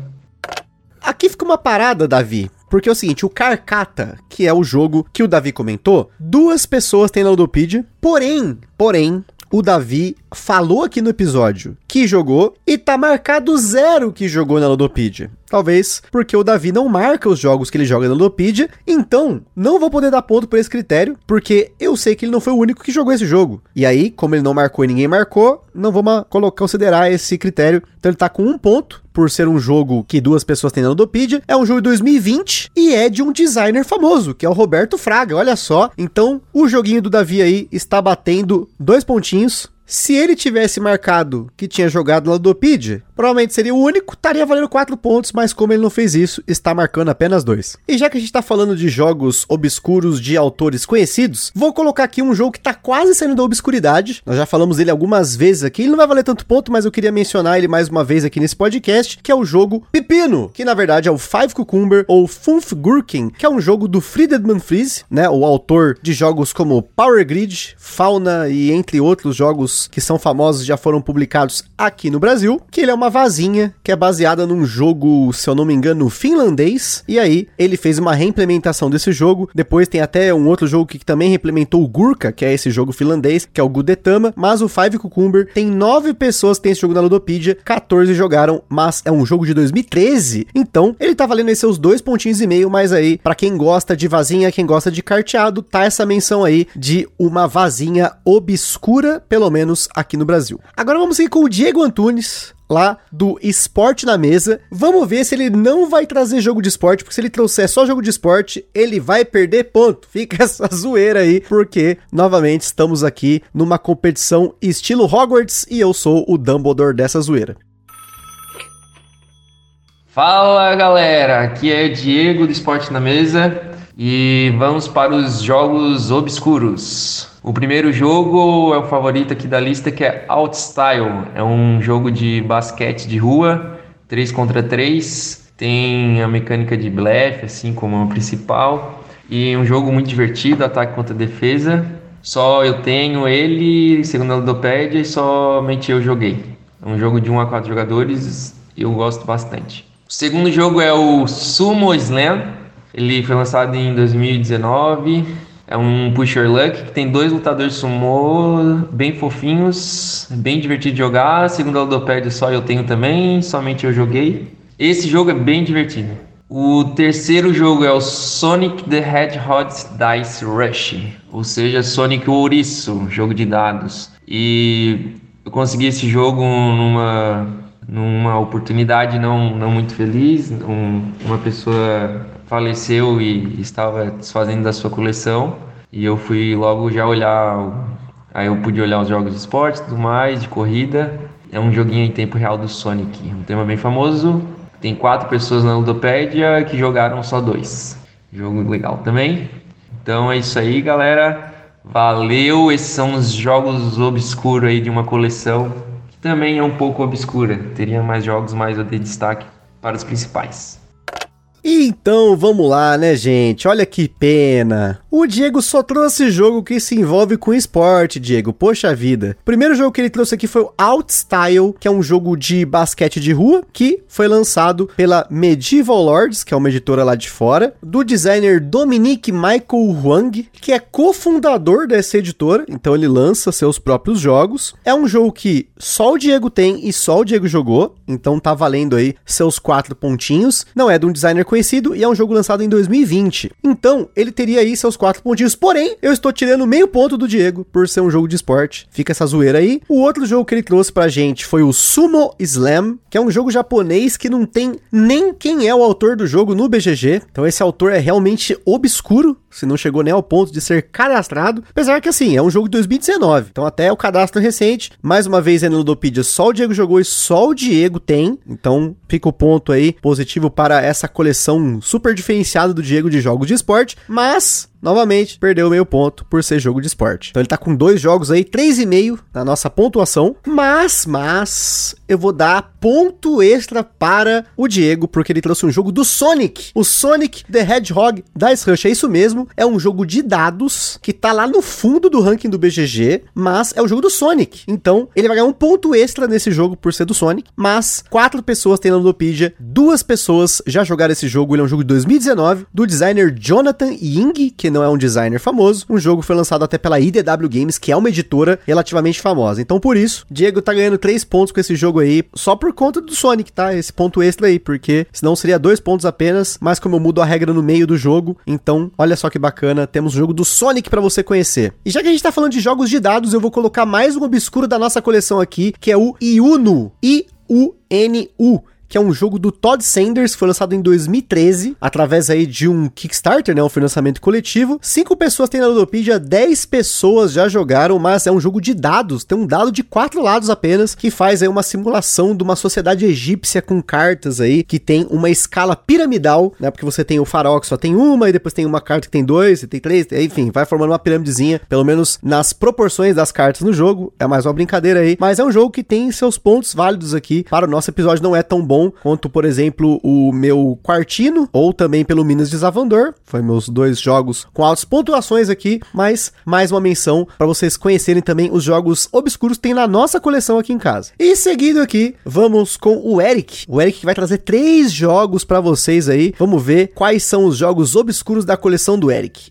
A: Aqui fica uma parada, Davi. Porque é o seguinte, o Carcata, que é o jogo que o Davi comentou, duas pessoas têm na Ludopedia, porém, porém, o Davi falou aqui no episódio que jogou e tá marcado zero que jogou na Ludopedia. Talvez porque o Davi não marca os jogos que ele joga na Ludopedia, então não vou poder dar ponto por esse critério, porque eu sei que ele não foi o único que jogou esse jogo. E aí, como ele não marcou e ninguém marcou, não vou colocar, considerar esse critério. Então ele tá com um ponto, por ser um jogo que duas pessoas têm na Ludopedia. É um jogo de 2020 e é de um designer famoso, que é o Roberto Fraga, olha só. Então o joguinho do Davi aí está batendo dois pontinhos. Se ele tivesse marcado que tinha jogado na Ludopedia, provavelmente seria o único, estaria valendo 4 pontos, mas como ele não fez isso, está marcando apenas 2. E já que a gente está falando de jogos obscuros de autores conhecidos, vou colocar aqui um jogo que está quase saindo da obscuridade. Nós já falamos dele algumas vezes aqui, ele não vai valer tanto ponto, mas eu queria mencionar ele mais uma vez aqui nesse podcast, que é o jogo Pepino, que na verdade é o Five Cucumber ou Funf Gurken, que é um jogo do Friedemann Fries, né, o autor de jogos como Power Grid, Fauna e entre outros jogos que são famosos já foram publicados aqui no Brasil, que ele é uma vazinha que é baseada num jogo, se eu não me engano, finlandês. E aí ele fez uma reimplementação desse jogo. Depois tem até um outro jogo que também reimplementou o Gurka, que é esse jogo finlandês, que é o Gudetama. Mas o Five Cucumber tem nove pessoas que tem esse jogo na Ludopedia, 14 jogaram, mas é um jogo de 2013. Então ele tá valendo aí seus dois pontinhos e meio, mas aí para quem gosta de vazinha, quem gosta de carteado, tá essa menção aí de uma vazinha obscura, pelo menos aqui no Brasil. Agora vamos seguir com o Diego Antunes, lá do Esporte na Mesa. Vamos ver se ele não vai trazer jogo de esporte, porque se ele trouxer só jogo de esporte, ele vai perder ponto. Fica essa zoeira aí, porque novamente estamos aqui numa competição estilo Hogwarts e eu sou o Dumbledore dessa zoeira.
G: Fala galera, aqui é Diego do Esporte na Mesa e vamos para os jogos obscuros. O primeiro jogo é o favorito aqui da lista, que é Outstyle. É um jogo de basquete de rua, 3 contra 3. Tem a mecânica de blefe, assim como a principal. E um jogo muito divertido, ataque contra defesa. Só eu tenho ele, segundo a Ludopédia, e somente eu joguei. É um jogo de 1 a 4 jogadores eu gosto bastante. O segundo jogo é o Sumo Slam. Ele foi lançado em 2019 é um Pusher Luck que tem dois lutadores sumô bem fofinhos, bem divertido de jogar. Segundo a Ludopédia, só eu tenho também, somente eu joguei. Esse jogo é bem divertido. O terceiro jogo é o Sonic the Hedgehog Dice Rush, ou seja, Sonic o Ouriço, jogo de dados. E eu consegui esse jogo numa, numa oportunidade não, não muito feliz. Um, uma pessoa faleceu e estava desfazendo da sua coleção. E eu fui logo já olhar. Aí eu pude olhar os jogos de esporte tudo mais, de corrida. É um joguinho em tempo real do Sonic. Um tema bem famoso. Tem quatro pessoas na Ludopédia que jogaram só dois. Jogo legal também. Então é isso aí, galera. Valeu! Esses são os jogos obscuros aí de uma coleção que também é um pouco obscura. Teria mais jogos, mas eu dei destaque para os principais.
A: Então vamos lá, né, gente? Olha que pena. O Diego só trouxe jogo que se envolve com esporte, Diego. Poxa vida. O primeiro jogo que ele trouxe aqui foi o Outstyle, que é um jogo de basquete de rua, que foi lançado pela Medieval Lords, que é uma editora lá de fora, do designer Dominique Michael Huang, que é cofundador dessa editora, então ele lança seus próprios jogos. É um jogo que só o Diego tem e só o Diego jogou, então tá valendo aí seus quatro pontinhos. Não é de um designer conhecido e é um jogo lançado em 2020. Então, ele teria aí seus quatro pontinhos. Porém, eu estou tirando meio ponto do Diego por ser um jogo de esporte. Fica essa zoeira aí. O outro jogo que ele trouxe pra gente foi o Sumo Slam, que é um jogo japonês que não tem nem quem é o autor do jogo no BGG. Então esse autor é realmente obscuro, se não chegou nem ao ponto de ser cadastrado. Apesar que assim, é um jogo de 2019, então até o cadastro recente. Mais uma vez no Ludopedia, só o Diego jogou e só o Diego tem. Então fica o ponto aí positivo para essa coleção super diferenciada do Diego de jogos de esporte. Mas novamente, perdeu meio ponto por ser jogo de esporte. Então ele tá com dois jogos aí, 3,5 na nossa pontuação. Mas, mas, eu vou dar ponto extra para o Diego, porque ele trouxe um jogo do Sonic. O Sonic the Hedgehog Dice Rush, é isso mesmo. É um jogo de dados que tá lá no fundo do ranking do BGG, mas é o jogo do Sonic. Então, ele vai ganhar um ponto extra nesse jogo por ser do Sonic. Mas, quatro pessoas tem na Ludopedia, duas pessoas já jogaram esse jogo. Ele é um jogo de 2019, do designer Jonathan Ying, que não é um designer famoso. Um jogo foi lançado até pela IDW Games, que é uma editora relativamente famosa. Então, por isso, Diego tá ganhando 3 pontos com esse jogo aí, só por conta do Sonic, tá? Esse ponto extra aí, porque senão seria 2 pontos apenas, mas como eu mudo a regra no meio do jogo, então, olha só que bacana, temos o jogo do Sonic para você conhecer. E já que a gente tá falando de jogos de dados, eu vou colocar mais um obscuro da nossa coleção aqui, que é o Iuno. I-U-N-U que é um jogo do Todd Sanders, foi lançado em 2013, através aí de um Kickstarter, né, um financiamento coletivo. Cinco pessoas tem na Ludopedia, 10 pessoas já jogaram, mas é um jogo de dados, tem um dado de quatro lados apenas, que faz aí uma simulação de uma sociedade egípcia com cartas aí, que tem uma escala piramidal, né, porque você tem o faraó que só tem uma, e depois tem uma carta que tem dois, e tem três, enfim, vai formando uma piramidezinha, pelo menos nas proporções das cartas no jogo, é mais uma brincadeira aí, mas é um jogo que tem seus pontos válidos aqui, para o nosso episódio não é tão bom, quanto, por exemplo, o meu Quartino, ou também pelo Minas de Zavandor. Foi meus dois jogos com altas pontuações aqui, mas mais uma menção para vocês conhecerem também os jogos obscuros que tem na nossa coleção aqui em casa. E seguindo aqui, vamos com o Eric. O Eric que vai trazer três jogos para vocês aí. Vamos ver quais são os jogos obscuros da coleção do Eric.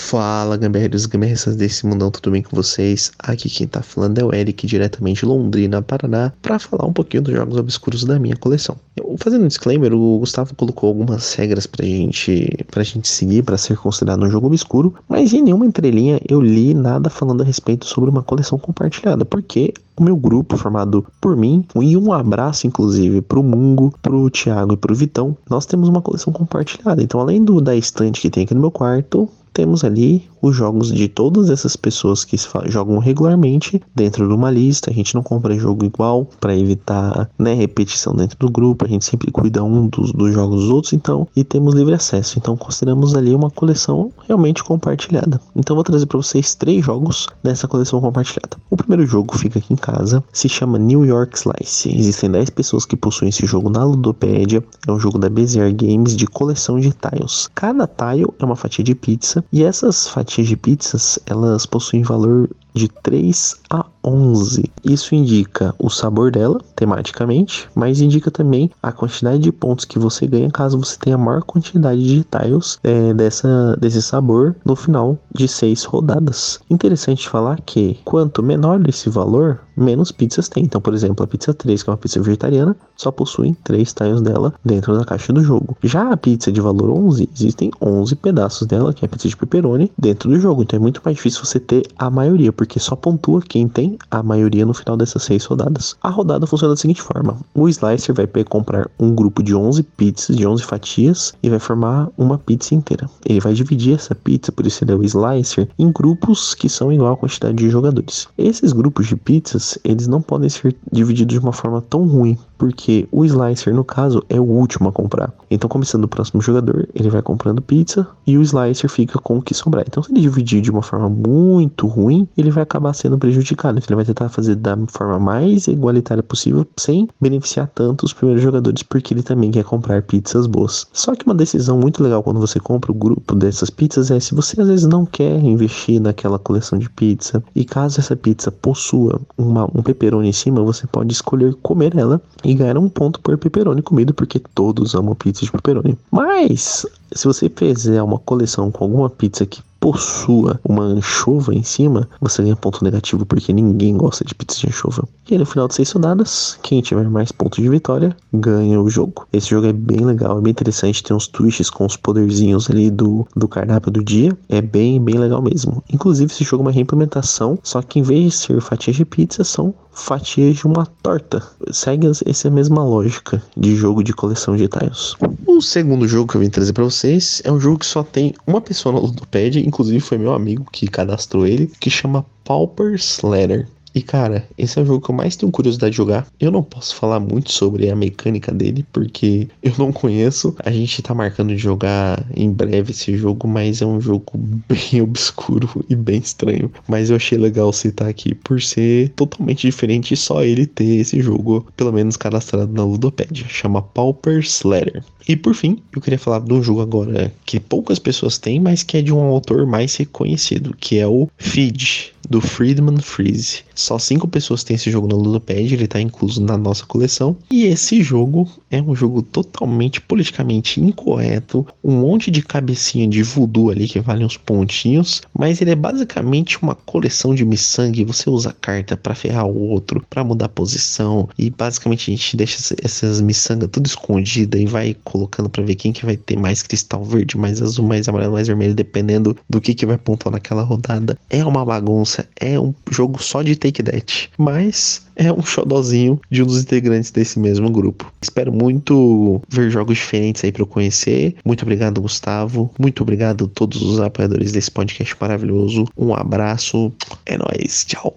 H: Fala, gamberros e desse mundão, tudo bem com vocês? Aqui quem tá falando é o Eric, diretamente de Londrina, Paraná, para falar um pouquinho dos jogos obscuros da minha coleção. Eu, fazendo um disclaimer, o Gustavo colocou algumas regras pra gente, pra gente seguir para ser considerado um jogo obscuro, mas em nenhuma entrelinha eu li nada falando a respeito sobre uma coleção compartilhada, porque o meu grupo, formado por mim, e um abraço, inclusive, pro Mungo, pro Thiago e pro Vitão, nós temos uma coleção compartilhada. Então, além do da estante que tem aqui no meu quarto, temos ali os jogos de todas essas pessoas que jogam regularmente dentro de uma lista. A gente não compra jogo igual para evitar né, repetição dentro do grupo. A gente sempre cuida um dos, dos jogos dos outros, então e temos livre acesso. Então consideramos ali uma coleção realmente compartilhada. Então vou trazer para vocês três jogos dessa coleção compartilhada. O primeiro jogo fica aqui em casa, se chama New York Slice. Existem 10 pessoas que possuem esse jogo na Ludopédia. É um jogo da Bezier Games de coleção de tiles. Cada tile é uma fatia de pizza e essas fatias de pizzas, elas possuem valor de 3 a 11. Isso indica o sabor dela, tematicamente, mas indica também a quantidade de pontos que você ganha caso você tenha a maior quantidade de tiles é, dessa, desse sabor no final de 6 rodadas. Interessante falar que quanto menor esse valor, menos pizzas tem. Então, por exemplo, a pizza 3, que é uma pizza vegetariana, só possui 3 tiles dela dentro da caixa do jogo. Já a pizza de valor 11, existem 11 pedaços dela, que é a pizza de pepperoni, dentro do jogo. Então é muito mais difícil você ter a maioria, porque só pontua quem tem a maioria no final dessas seis rodadas. A rodada funciona da seguinte forma: o Slicer vai comprar um grupo de 11 pizzas, de 11 fatias, e vai formar uma pizza inteira. Ele vai dividir essa pizza, por isso ele é o Slicer, em grupos que são igual à quantidade de jogadores. Esses grupos de pizzas, eles não podem ser divididos de uma forma tão ruim, porque o Slicer, no caso, é o último a comprar. Então, começando o próximo jogador, ele vai comprando pizza e o Slicer fica com o que sobrar. Então, se ele dividir de uma forma muito ruim, ele vai acabar sendo prejudicado. Então, ele vai tentar fazer da forma mais igualitária possível, sem beneficiar tanto os primeiros jogadores, porque ele também quer comprar pizzas boas. Só que uma decisão muito legal quando você compra o grupo dessas pizzas é se você às vezes não quer investir naquela coleção de pizza e caso essa pizza possua uma, um pepperoni em cima, você pode escolher comer ela ganhar um ponto por pepperoni comido, porque todos amam pizza de pepperoni. Mas, se você fizer uma coleção com alguma pizza que possua uma anchova em cima, você ganha ponto negativo porque ninguém gosta de pizza de anchova. E aí, no final de seis rodadas, quem tiver mais pontos de vitória ganha o jogo. Esse jogo é bem legal, é bem interessante, tem uns twists com os poderzinhos ali do, do cardápio do dia. É bem, bem legal mesmo. Inclusive, esse jogo é uma reimplementação, só que em vez de ser fatias de pizza, são fatias de uma torta. Segue essa mesma lógica de jogo de coleção de tiles. O segundo jogo que eu vim trazer para vocês é um jogo que só tem uma pessoa no Ludopad, inclusive foi meu amigo que cadastrou ele, que chama Pauper's Letter. E cara, esse é o jogo que eu mais tenho curiosidade de jogar. Eu não posso falar muito sobre a mecânica dele, porque eu não conheço. A gente tá marcando de jogar em breve esse jogo, mas é um jogo bem obscuro e bem estranho. Mas eu achei legal citar aqui por ser totalmente diferente e só ele ter esse jogo, pelo menos cadastrado na Ludopedia. Chama Pauper's Letter. E por fim, eu queria falar de um jogo agora que poucas pessoas têm, mas que é de um autor mais reconhecido, que é o Feed, do Friedman Freeze. Só cinco pessoas têm esse jogo no Ludopad, ele está incluso na nossa coleção. E esse jogo é um jogo totalmente politicamente incorreto, um monte de cabecinha de voodoo ali que vale uns pontinhos, mas ele é basicamente uma coleção de miçangue. Você usa carta para ferrar o outro, para mudar a posição, e basicamente a gente deixa essas miçangas tudo escondida e vai colocando para ver quem que vai ter mais cristal verde, mais azul, mais amarelo, mais vermelho, dependendo do que que vai pontuar naquela rodada. É uma bagunça, é um jogo só de take that, mas é um xodozinho de um dos integrantes desse mesmo grupo. Espero muito ver jogos diferentes aí para eu conhecer. Muito obrigado, Gustavo. Muito obrigado a todos os apoiadores desse podcast maravilhoso. Um abraço. É nóis. Tchau.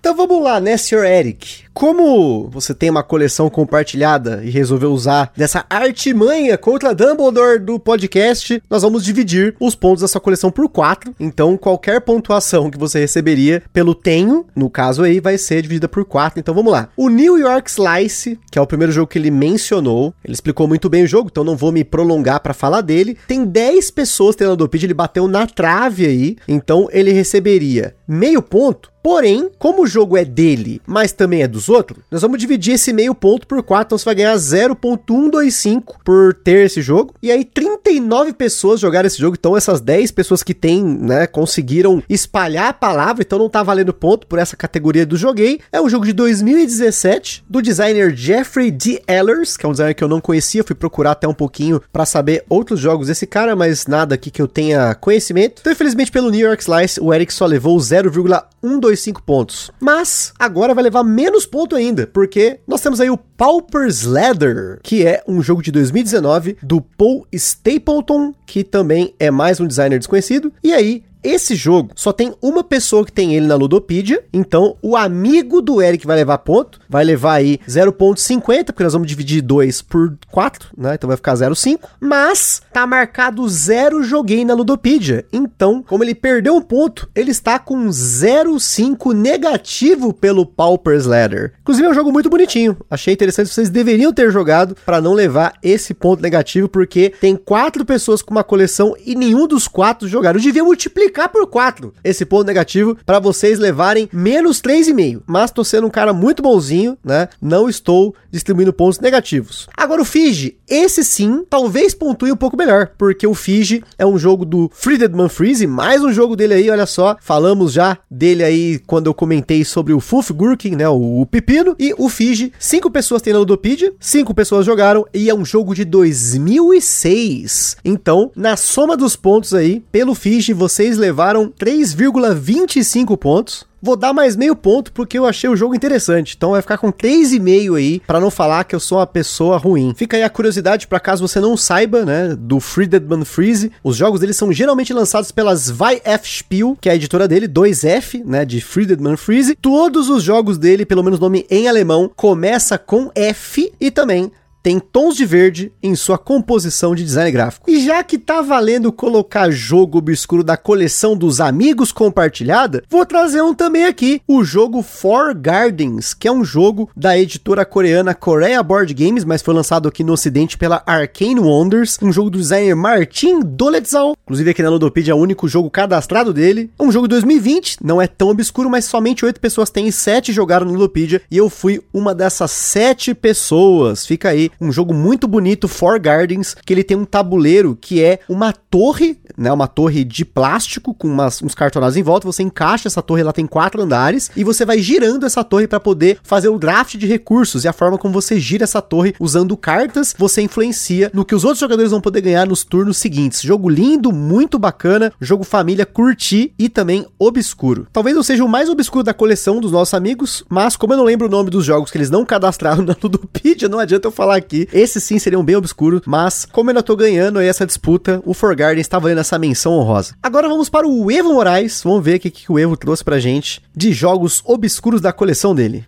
A: Então vamos lá, né, Sr. Eric? Como você tem uma coleção compartilhada e resolveu usar dessa artimanha contra Dumbledore do podcast, nós vamos dividir os pontos dessa coleção por quatro. Então, qualquer pontuação que você receberia pelo tenho, no caso aí, vai ser dividida por quatro. Então, vamos lá. O New York Slice, que é o primeiro jogo que ele mencionou, ele explicou muito bem o jogo, então não vou me prolongar para falar dele. Tem 10 pessoas tendo do pitch, ele bateu na trave aí, então ele receberia meio ponto Porém, como o jogo é dele, mas também é dos outros, nós vamos dividir esse meio ponto por 4, então você vai ganhar 0.125 por ter esse jogo. E aí 39 pessoas jogaram esse jogo, então essas 10 pessoas que tem, né, conseguiram espalhar a palavra, então não tá valendo ponto por essa categoria do joguei. É um jogo de 2017 do designer Jeffrey D. Ellers, que é um designer que eu não conhecia, fui procurar até um pouquinho para saber outros jogos desse cara, mas nada aqui que eu tenha conhecimento. Então, infelizmente pelo New York Slice, o Eric só levou 0,125 2,5 pontos. Mas agora vai levar menos ponto ainda, porque nós temos aí o Pauper's Ladder, que é um jogo de 2019 do Paul Stapleton, que também é mais um designer desconhecido. E aí, esse jogo só tem uma pessoa que tem ele na Ludopedia, então o amigo do Eric vai levar ponto, vai levar aí 0.50, porque nós vamos dividir 2 por 4, né? Então vai ficar 0.5, mas tá marcado zero joguei na Ludopedia. Então, como ele perdeu um ponto, ele está com 0.5 negativo pelo Pauper's Ladder. Inclusive é um jogo muito bonitinho. Achei interessante, vocês deveriam ter jogado para não levar esse ponto negativo, porque tem quatro pessoas com uma coleção e nenhum dos quatro jogaram. Eu devia multiplicar multiplicar por 4 esse ponto negativo para vocês levarem menos 3,5. Mas tô sendo um cara muito bonzinho, né? Não estou distribuindo pontos negativos. Agora o Fiji, esse sim, talvez pontue um pouco melhor, porque o Fiji é um jogo do Friedman Freeze, mais um jogo dele aí, olha só. Falamos já dele aí quando eu comentei sobre o Fuf Gurkin, né? O, o Pepino. E o Fiji, cinco pessoas tem na Ludopedia, cinco pessoas jogaram e é um jogo de 2006. Então, na soma dos pontos aí, pelo Fiji, vocês levaram 3,25 pontos. Vou dar mais meio ponto porque eu achei o jogo interessante. Então vai ficar com 3,5 aí, para não falar que eu sou uma pessoa ruim. Fica aí a curiosidade para caso você não saiba, né, do Free Deadman Freeze. Os jogos dele são geralmente lançados pelas Vai-F Spiel, que é a editora dele, 2F, né, de Free Deadman Freeze. Todos os jogos dele, pelo menos nome em alemão, começa com F e também tem tons de verde em sua composição de design gráfico. E já que tá valendo colocar jogo obscuro da coleção dos amigos compartilhada, vou trazer um também aqui, o jogo Four Gardens, que é um jogo da editora coreana Korea Board Games, mas foi lançado aqui no ocidente pela Arcane Wonders, um jogo do designer Martin Doletzal, inclusive aqui na Ludopedia é o único jogo cadastrado dele, um jogo de 2020, não é tão obscuro, mas somente oito pessoas têm e sete jogaram no Ludopedia, e eu fui uma dessas sete pessoas, fica aí um jogo muito bonito, For Gardens, que ele tem um tabuleiro que é uma torre, né, uma torre de plástico com umas, uns cartonados em volta, você encaixa essa torre, ela tem quatro andares, e você vai girando essa torre para poder fazer o draft de recursos, e a forma como você gira essa torre usando cartas, você influencia no que os outros jogadores vão poder ganhar nos turnos seguintes. Jogo lindo, muito bacana, jogo família, curti e também obscuro. Talvez eu seja o mais obscuro da coleção dos nossos amigos, mas como eu não lembro o nome dos jogos que eles não cadastraram na Ludopedia, não adianta eu falar aqui. Esses sim seriam bem obscuros, mas como eu ainda tô ganhando aí essa disputa, o For Garden está valendo essa menção honrosa. Agora vamos para o Evo Moraes, vamos ver o que, que o Evo trouxe pra gente de jogos obscuros da coleção dele.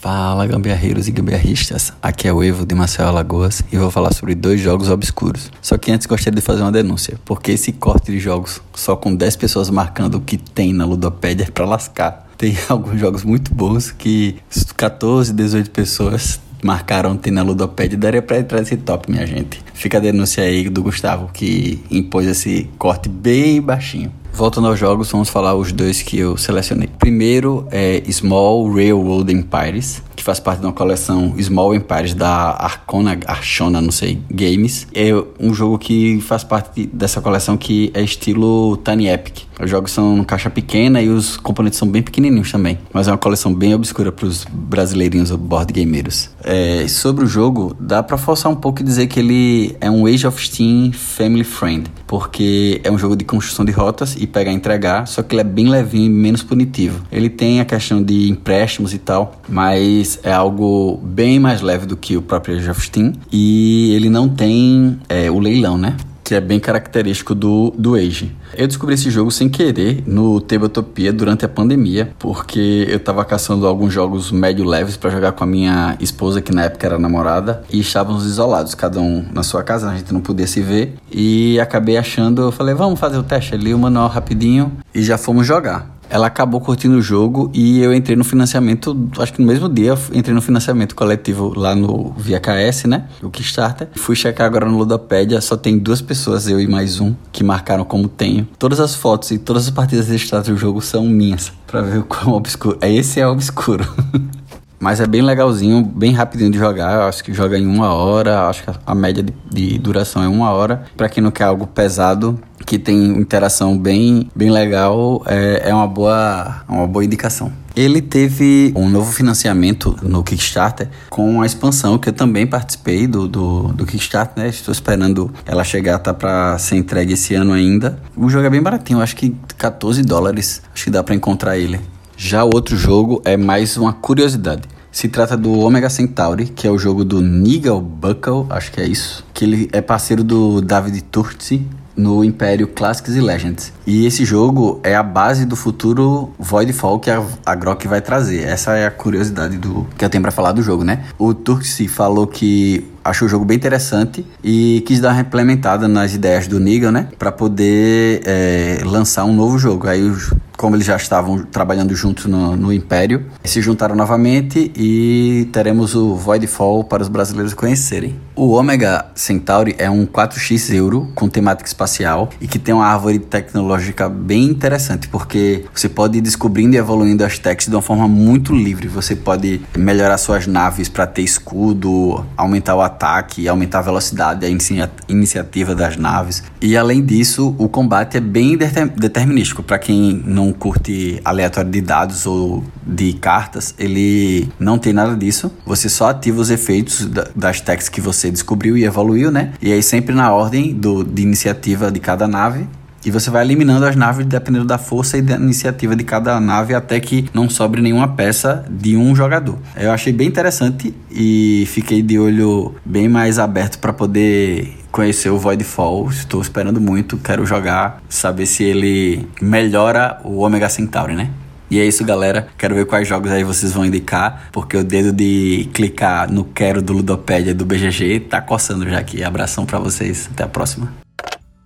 I: Fala gambiarreiros e gambiarristas, aqui é o Evo de Marcelo Alagoas e vou falar sobre dois jogos obscuros. Só que antes gostaria de fazer uma denúncia, porque esse corte de jogos só com 10 pessoas marcando o que tem na Ludopédia é pra lascar. Tem alguns jogos muito bons que 14, 18 pessoas marcaram tem na Ludopédia, daria pra entrar nesse top, minha gente. Fica a denúncia aí do Gustavo que impôs esse corte bem baixinho. Voltando aos jogos, vamos falar os dois que eu selecionei. Primeiro é Small Railroad Empires, faz parte de uma coleção Small Empires da Arcona, Archona, não sei, Games. É um jogo que faz parte dessa coleção que é estilo Tiny Epic. Os jogos são caixa pequena e os componentes são bem pequenininhos também. Mas é uma coleção bem obscura para os brasileirinhos board gameiros. É, sobre o jogo, dá para forçar um pouco e dizer que ele é um Age of Steam Family Friend. Porque é um jogo de construção de rotas e pegar e entregar, só que ele é bem levinho e menos punitivo. Ele tem a questão de empréstimos e tal, mas é algo bem mais leve do que o próprio Age of Steam. E ele não tem é, o leilão, né? que é bem característico do, do Age. Eu descobri esse jogo sem querer no Tabletopia durante a pandemia, porque eu tava caçando alguns jogos médio leves para jogar com a minha esposa, que na época era namorada, e estávamos isolados, cada um na sua casa, a gente não podia se ver, e acabei achando, eu falei, vamos fazer o teste ali, o manual rapidinho, e já fomos jogar ela acabou curtindo o jogo e eu entrei no financiamento, acho que no mesmo dia, entrei no financiamento coletivo lá no Via KS, né? O Kickstarter. Fui checar agora no Ludopédia, só tem duas pessoas, eu e mais um, que marcaram como tenho. Todas as fotos e todas as partidas registradas do jogo são minhas, pra ver o quão obscuro. Esse é obscuro. Mas é bem legalzinho, bem rapidinho de jogar. Eu acho que joga em uma hora. Acho que a média de, de duração é uma hora. Para quem não quer algo pesado, que tem interação bem, bem legal, é, é uma, boa, uma boa indicação. Ele teve um novo financiamento no Kickstarter com a expansão que eu também participei do, do, do Kickstarter, né? Estou esperando ela chegar, tá para ser entregue esse ano ainda. O jogo é bem baratinho, acho que 14 dólares, acho que dá para encontrar ele. Já o outro jogo é mais uma curiosidade. Se trata do Omega Centauri, que é o jogo do Nigel Buckle, acho que é isso. Que ele é parceiro do David Turczi no Império Classics e Legends. E esse jogo é a base do futuro Voidfall que a, a Grok vai trazer. Essa é a curiosidade do que eu tenho para falar do jogo, né? O Turczi falou que achou o jogo bem interessante e quis dar uma implementada nas ideias do Negan, né? Para poder é, lançar um novo jogo. Aí os como eles já estavam trabalhando juntos no, no, Império, se juntaram novamente e teremos o Voidfall para os brasileiros conhecerem. O Omega Centauri é um 4x Euro com temática espacial e que tem uma árvore tecnológica bem interessante, porque você pode ir descobrindo e evoluindo as techs de uma forma muito livre. Você pode melhorar suas naves para ter escudo, aumentar o ataque, aumentar a velocidade, a inicia iniciativa das naves. E além disso, o combate é bem determinístico para quem não não curte aleatório de dados ou de cartas, ele não tem nada disso. Você só ativa os efeitos das techs que você descobriu e evoluiu, né? E aí sempre na ordem do, de iniciativa de cada nave. E você vai eliminando as naves dependendo da força e da iniciativa de cada nave até que não sobre nenhuma peça de um jogador. Eu achei bem interessante e fiquei de olho bem mais aberto para poder conhecer o Voidfall, estou esperando muito, quero jogar, saber se ele melhora o Omega Centauri, né? E é isso, galera. Quero ver quais jogos aí vocês vão indicar, porque o dedo de clicar no quero do Ludopédia do BGG tá coçando já aqui. Abração para vocês. Até a próxima.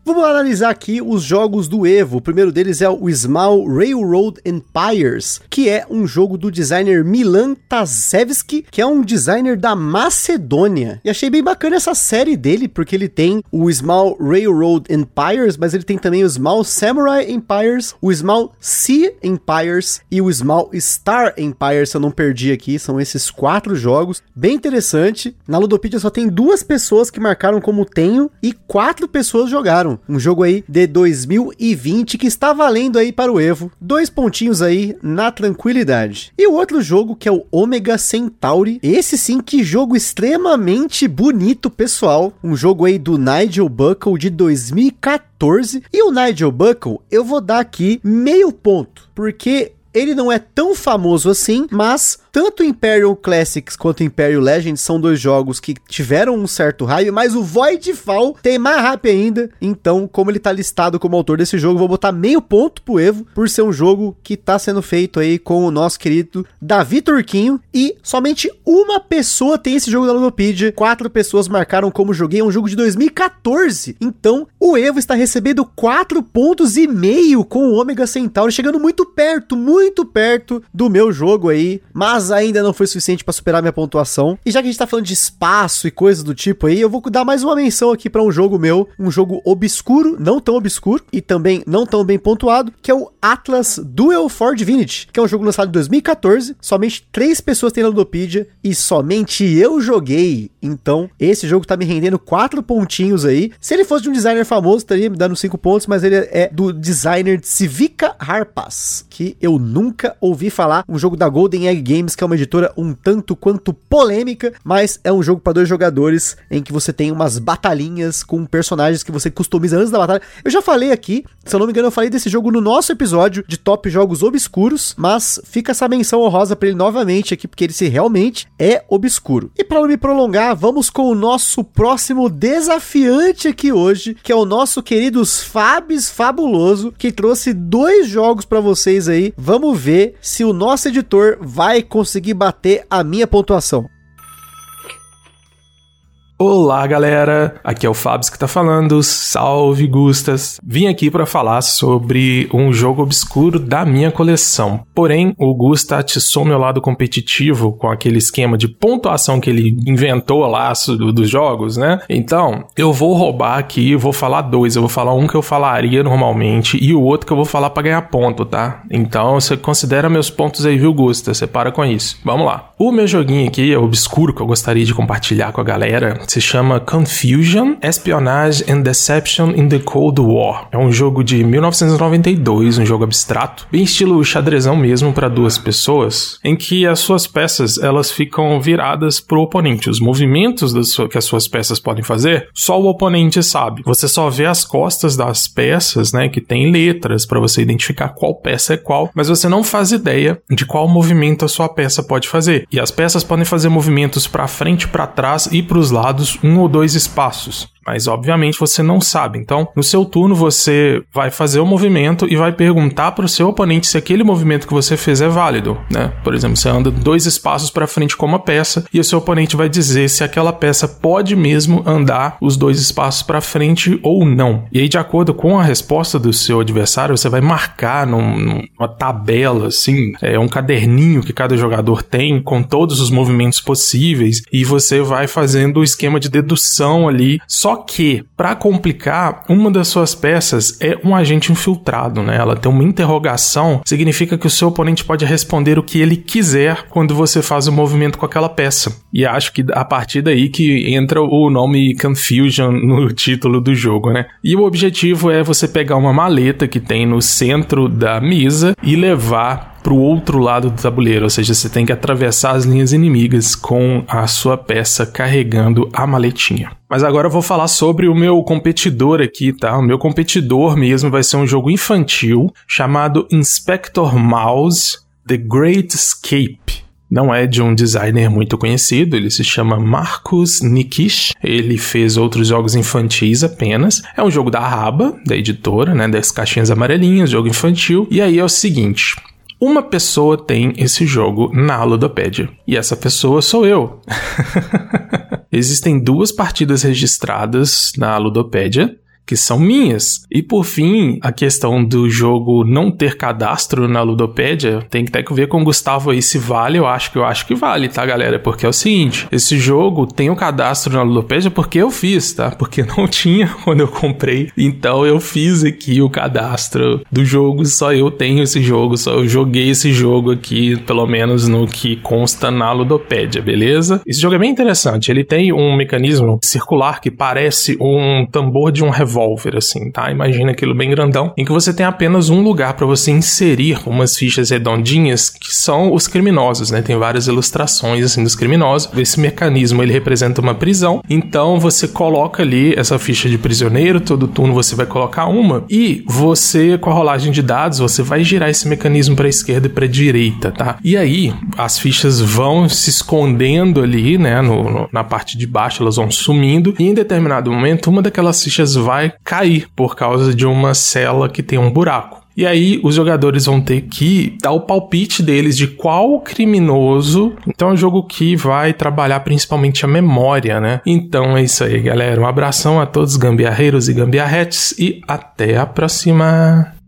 A: Vamos analisar aqui os jogos do Evo. O primeiro deles é o Small Railroad Empires, que é um jogo do designer Milan Tasevski, que é um designer da Macedônia. E achei bem bacana essa série dele, porque ele tem o Small Railroad Empires, mas ele tem também o Small Samurai Empires, o Small Sea Empires e o Small Star Empires, se eu não perdi aqui. São esses quatro jogos. Bem interessante. Na Ludopedia só tem duas pessoas que marcaram como tenho e quatro pessoas jogaram. Um jogo aí de 2020 que está valendo aí para o Evo. Dois pontinhos aí na tranquilidade. E o outro jogo que é o Omega Centauri. Esse sim, que jogo extremamente bonito, pessoal. Um jogo aí do Nigel Buckle de 2014. E o Nigel Buckle, eu vou dar aqui meio ponto, porque ele não é tão famoso assim, mas tanto Imperial Classics quanto Imperial Legends são dois jogos que tiveram um certo hype, mas o Voidfall tem mais hype ainda. Então, como ele tá listado como autor desse jogo, vou botar meio ponto pro Evo, por ser um jogo que tá sendo feito aí com o nosso querido Davi Turquinho. E somente uma pessoa tem esse jogo da Ludopedia. Quatro pessoas marcaram como joguei. É um jogo de 2014. Então, o Evo está recebendo quatro pontos e meio com o Omega Centauri, chegando muito perto, muito perto do meu jogo aí. Mas mas ainda não foi suficiente para superar minha pontuação. E já que a gente tá falando de espaço e coisas do tipo aí, eu vou dar mais uma menção aqui para um jogo meu, um jogo obscuro, não tão obscuro e também não tão bem pontuado, que é o Atlas Duel for Divinity, que é um jogo lançado em 2014. Somente três pessoas têm na Ludopedia e somente eu joguei. Então, esse jogo tá me rendendo quatro pontinhos aí. Se ele fosse de um designer famoso, estaria me dando cinco pontos, mas ele é do designer Civica Harpas, que eu nunca ouvi falar. Um jogo da Golden Egg Games que é uma editora um tanto quanto polêmica, mas é um jogo para dois jogadores em que você tem umas batalhinhas com personagens que você customiza antes da batalha. Eu já falei aqui, se eu não me engano, eu falei desse jogo no nosso episódio de top jogos obscuros, mas fica essa menção honrosa para ele novamente aqui, porque ele se realmente é obscuro. E para não me prolongar, vamos com o nosso próximo desafiante aqui hoje, que é o nosso querido Fabs Fabuloso, que trouxe dois jogos para vocês aí. Vamos ver se o nosso editor vai conseguir bater a minha pontuação.
J: Olá, galera. Aqui é o Fábio que tá falando. Salve, Gustas. Vim aqui para falar sobre um jogo obscuro da minha coleção. Porém, o Gusta atiçou meu lado competitivo com aquele esquema de pontuação que ele inventou lá dos jogos, né? Então, eu vou roubar aqui, vou falar dois. Eu vou falar um que eu falaria normalmente e o outro que eu vou falar para ganhar ponto, tá? Então, você considera meus pontos aí, viu, Gusta? Você para com isso. Vamos lá. O meu joguinho aqui é obscuro que eu gostaria de compartilhar com a galera se chama Confusion, Espionage and Deception in the Cold War. É um jogo de 1992, um jogo abstrato, bem estilo xadrezão mesmo para duas pessoas, em que as suas peças elas ficam viradas pro oponente. Os movimentos que as suas peças podem fazer, só o oponente sabe. Você só vê as costas das peças, né, que tem letras para você identificar qual peça é qual, mas você não faz ideia de qual movimento a sua peça pode fazer. E as peças podem fazer movimentos para frente, para trás e para os lados um ou dois espaços mas obviamente você não sabe. Então, no seu turno, você vai fazer o movimento e vai perguntar para o seu oponente se aquele movimento que você fez é válido, né? Por exemplo, você anda dois espaços para frente com uma peça e o seu oponente vai dizer se aquela peça pode mesmo andar os dois espaços para frente ou não. E aí, de acordo com a resposta do seu adversário, você vai marcar num, numa tabela, assim, é um caderninho que cada jogador tem com todos os movimentos possíveis e você vai fazendo o esquema de dedução ali só que, para complicar, uma das suas peças é um agente infiltrado, né? Ela tem uma interrogação, significa que o seu oponente pode responder o que ele quiser quando você faz o movimento com aquela peça. E acho que a partir daí que entra o nome Confusion no título do jogo, né? E o objetivo é você pegar uma maleta que tem no centro da mesa e levar para o outro lado do tabuleiro, ou seja, você tem que atravessar as linhas inimigas com a sua peça carregando a maletinha. Mas agora eu vou falar sobre o meu competidor aqui, tá? O meu competidor mesmo vai ser um jogo infantil chamado Inspector Mouse The Great Escape não é de um designer muito conhecido, ele se chama Marcus Nikish. Ele fez outros jogos infantis apenas. É um jogo da Raba, da editora, né, das caixinhas amarelinhas, jogo infantil. E aí é o seguinte, uma pessoa tem esse jogo na Ludopédia. E essa pessoa sou eu. Existem duas partidas registradas na Ludopédia que são minhas. E por fim, a questão do jogo não ter cadastro na Ludopédia tem que ter que ver com o Gustavo aí se vale. Eu acho que eu acho que vale, tá, galera? Porque é o seguinte: esse jogo tem o um cadastro na Ludopédia porque eu fiz, tá? Porque não tinha quando eu comprei. Então eu fiz aqui o cadastro do jogo, só eu tenho esse jogo, só eu joguei esse jogo aqui, pelo menos no que consta na Ludopédia, beleza? Esse jogo é bem interessante. Ele tem um mecanismo circular que parece um tambor de um revólver, assim, tá? Imagina aquilo bem grandão, em que você tem apenas um lugar para você inserir umas fichas redondinhas que são os criminosos, né? Tem várias ilustrações assim dos criminosos. Esse mecanismo ele representa uma prisão, então você coloca ali essa ficha de prisioneiro, todo turno você vai colocar uma e você com a rolagem de dados você vai girar esse mecanismo para esquerda e para direita, tá? E aí as fichas vão se escondendo ali, né, no, no, na parte de baixo, elas vão sumindo e em determinado momento uma daquelas fichas vai cair por causa de uma cela que tem um buraco. E aí os jogadores vão ter que dar o palpite deles de qual criminoso. Então é um jogo que vai trabalhar principalmente a memória, né? Então é isso aí, galera. Um abração a todos gambiarreiros e gambiarretes e até a próxima.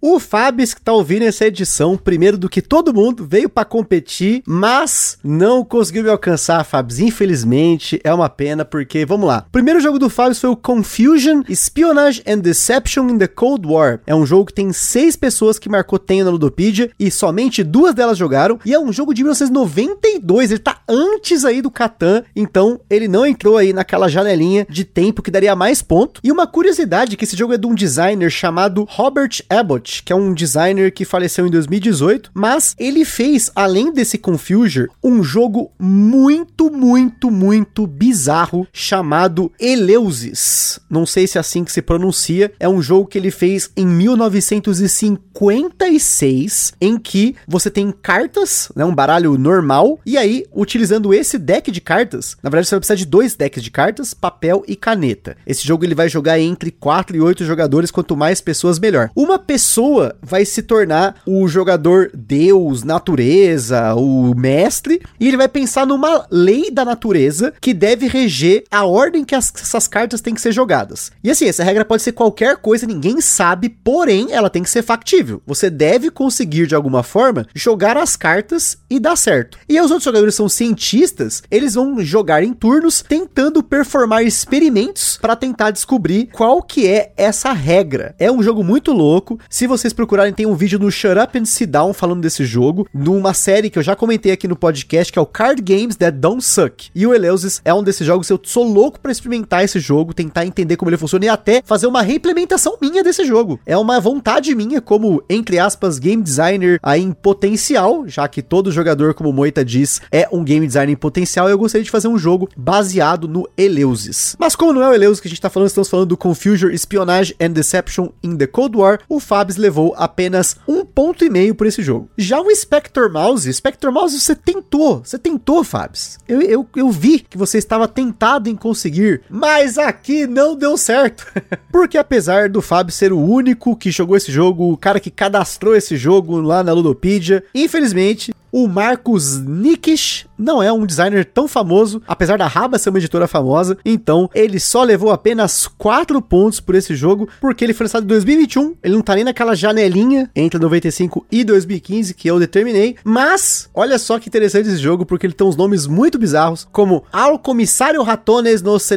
A: O Fabs, que tá ouvindo essa edição, primeiro do que todo mundo, veio para competir, mas não conseguiu me alcançar, Fabs. Infelizmente, é uma pena, porque, vamos lá. O primeiro jogo do Fabs foi o Confusion, Espionage and Deception in the Cold War. É um jogo que tem seis pessoas que marcou tenho na Ludopedia, e somente duas delas jogaram, e é um jogo de 1992, ele tá antes aí do Catan, então ele não entrou aí naquela janelinha de tempo que daria mais ponto. E uma curiosidade, que esse jogo é de um designer chamado Robert Abbott, que é um designer que faleceu em 2018, mas ele fez, além desse Confusion, um jogo muito, muito, muito bizarro chamado Eleusis. Não sei se é assim que se pronuncia. É um jogo que ele fez em 1956, em que você tem cartas, né, um baralho normal, e aí, utilizando esse deck de cartas, na verdade você vai precisar de dois decks de cartas, papel e caneta. Esse jogo ele vai jogar entre 4 e 8 jogadores, quanto mais pessoas melhor. Uma pessoa pessoa vai se tornar o jogador Deus, natureza, o mestre, e ele vai pensar numa lei da natureza que deve reger a ordem que as, essas cartas têm que ser jogadas. E assim, essa regra pode ser qualquer coisa, ninguém sabe, porém ela tem que ser factível. Você deve conseguir de alguma forma jogar as cartas e dar certo. E os outros jogadores são cientistas, eles vão jogar em turnos tentando performar experimentos para tentar descobrir qual que é essa regra. É um jogo muito louco. Se vocês procurarem, tem um vídeo no Shut Up and Sit Down falando desse jogo, numa série que eu já comentei aqui no podcast, que é o Card Games That Don't Suck. E o Eleusis é um desses jogos, eu sou louco para experimentar esse jogo, tentar entender como ele funciona e até fazer uma reimplementação minha desse jogo. É uma vontade minha, como, entre aspas, game designer aí em potencial, já que todo jogador, como Moita diz, é um game designer em potencial, eu gostaria de fazer um jogo baseado no Eleusis. Mas como não é o Eleusis que a gente tá falando, estamos falando do Confusion, Espionage and Deception in the Cold War, o Fabs levou apenas um ponto e meio por esse jogo. Já o Spectre Mouse, Spectre Mouse você tentou, você tentou, Fabs. Eu, eu, eu vi que você estava tentado em conseguir, mas aqui não deu certo. Porque apesar do Fabs ser o único que jogou esse jogo, o cara que cadastrou esse jogo lá na Ludopedia, infelizmente o Marcos Nikish não é um designer tão famoso, apesar da Raba ser uma editora famosa, então ele só levou apenas 4 pontos por esse jogo, porque ele foi lançado em 2021, ele não tá nem naquela janelinha entre 95 e 2015 que eu determinei, mas olha só que interessante esse jogo, porque ele tem uns nomes muito bizarros, como Al Comissário Ratones no se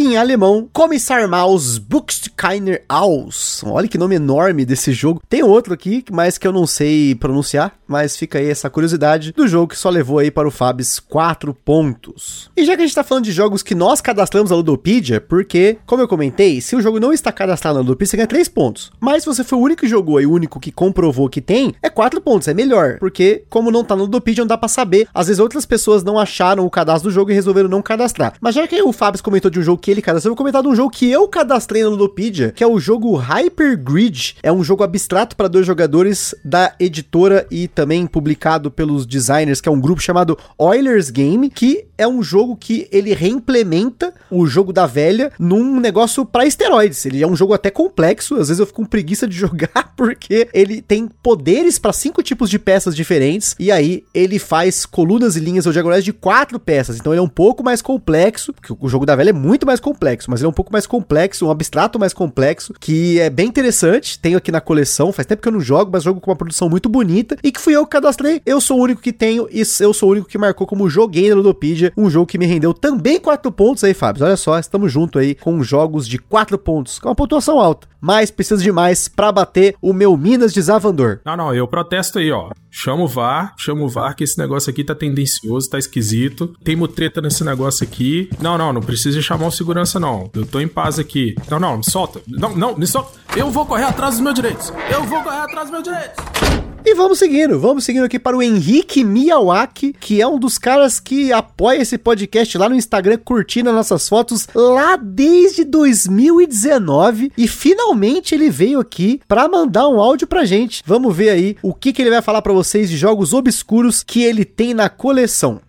A: em alemão, Commissar Maus Buxt keiner aus. Olha que nome enorme desse jogo. Tem outro aqui, mas que eu não sei pronunciar, mas fica aí essa curiosidade do jogo que só levou aí para o Fabs 4 pontos. E já que a gente tá falando de jogos que nós cadastramos na Ludopedia, porque, como eu comentei, se o jogo não está cadastrado na Ludopedia, você ganha 3 pontos. Mas se você foi o único que jogou e o único que comprovou que tem, é 4 pontos, é melhor. Porque, como não tá no Ludopedia, não dá pra saber. Às vezes outras pessoas não acharam o cadastro do jogo e resolveram não cadastrar. Mas já que o Fabs comentou de um jogo que ele cadastrou, eu vou comentar de um jogo que eu cadastrei na Ludopedia, que é o jogo Hyper Grid. É um jogo abstrato para dois jogadores da editora e também publicado pelos designers, que é um grupo chamado Oilers Game, que é um jogo que ele reimplementa o jogo da velha num negócio para esteroides. Ele é um jogo até complexo, às vezes eu fico com preguiça de jogar porque ele tem poderes para cinco tipos de peças diferentes e aí ele faz colunas e linhas ou diagonais de quatro peças. Então ele é um pouco mais complexo, porque o jogo da velha é muito mais complexo, mas ele é um pouco mais complexo, um abstrato mais complexo, que é bem interessante. Tenho aqui na coleção, faz tempo que eu não jogo, mas jogo com uma produção muito bonita e que fui eu que cadastrei. Eu sou o único que tenho e eu sou o único que marcou como joguei na Ludopedia, um jogo que me rendeu também 4 pontos aí, Fábio. Olha só, estamos junto aí com jogos de 4 pontos, com uma pontuação alta. Mas precisa de mais para bater o meu Minas de Zavandor.
J: Não, não, eu protesto aí, ó. Chama o VAR, chama o VAR que esse negócio aqui tá tendencioso, tá esquisito. Tem mutreta nesse negócio aqui. Não, não, não precisa chamar o segurança, não. Eu tô em paz aqui. Não, não, me solta. Não, não, me solta. Eu vou correr atrás dos meus direitos. Eu vou correr atrás dos meus direitos.
A: E vamos seguindo, vamos seguindo aqui para o Henrique Miyawaki, que é um dos caras que apoia esse podcast lá no Instagram, curtindo as nossas fotos lá desde 2019 e finalmente ele veio aqui para mandar um áudio pra gente. Vamos ver aí o que, que ele vai falar para vocês de jogos obscuros que ele tem na coleção.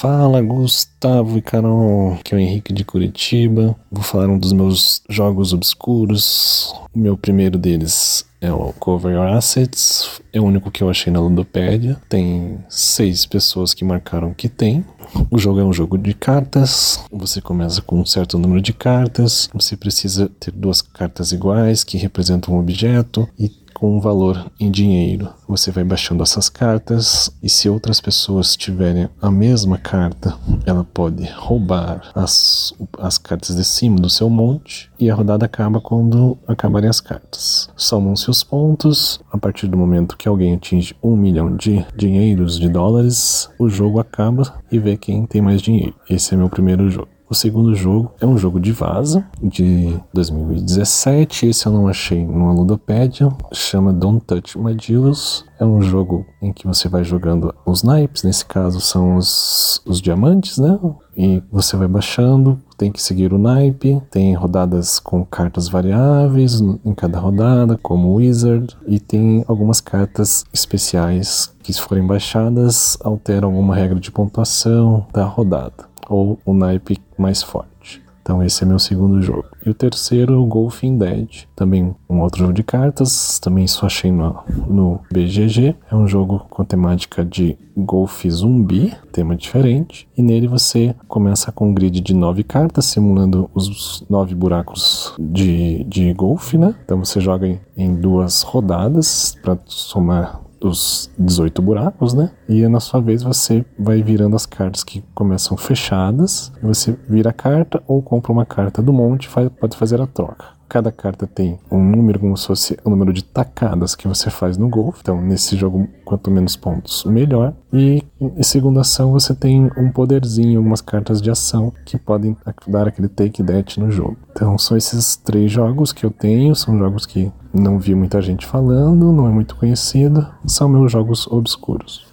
K: Fala Gustavo e Carol, aqui é o Henrique de Curitiba. Vou falar um dos meus jogos obscuros. O meu primeiro deles é o Cover Your Assets, é o único que eu achei na Ludopédia. Tem seis pessoas que marcaram que tem. O jogo é um jogo de cartas. Você começa com um certo número de cartas. Você precisa ter duas cartas iguais que representam um objeto e com um valor em dinheiro. Você vai baixando essas cartas e se outras pessoas tiverem a mesma carta, ela pode roubar as, as cartas de cima do seu monte e a rodada acaba quando acabarem as cartas. Somam-se os pontos. A partir do momento que alguém atinge um milhão de dinheiros de dólares, o jogo acaba e vê quem tem mais dinheiro. Esse é meu primeiro jogo. O segundo jogo é um jogo de vaza de 2017. Esse eu não achei numa ludopédia. Chama Don't Touch My Jewels. É um jogo em que você vai jogando os naipes, nesse caso são os, os diamantes, né? E você vai baixando, tem que seguir o naipe, tem rodadas com cartas variáveis em cada rodada, como Wizard, e tem algumas cartas especiais que, se forem baixadas, alteram alguma regra de pontuação da rodada ou o naipe mais forte. Então esse é meu segundo jogo. E o terceiro, o Golfing Dead, também um outro jogo de cartas, também só achei no, no BGG. É um jogo com temática de golfe zumbi, tema diferente. E nele você começa com um grid de nove cartas, simulando os nove buracos de, de golfe, né? Então você joga em, em duas rodadas para somar os 18 buracos, né? E na sua vez você vai virando as cartas que começam fechadas. Você vira a carta ou compra uma carta do monte, faz, pode fazer a troca. Cada carta tem um número como se fosse o número de tacadas que você faz no golfe. Então, nesse jogo, quanto menos pontos, melhor. E em segunda ação, você tem um poderzinho, algumas cartas de ação que podem dar aquele take that no jogo. Então, são esses três jogos que eu tenho. São jogos que não vi muita gente falando, não é muito conhecido. São meus jogos obscuros.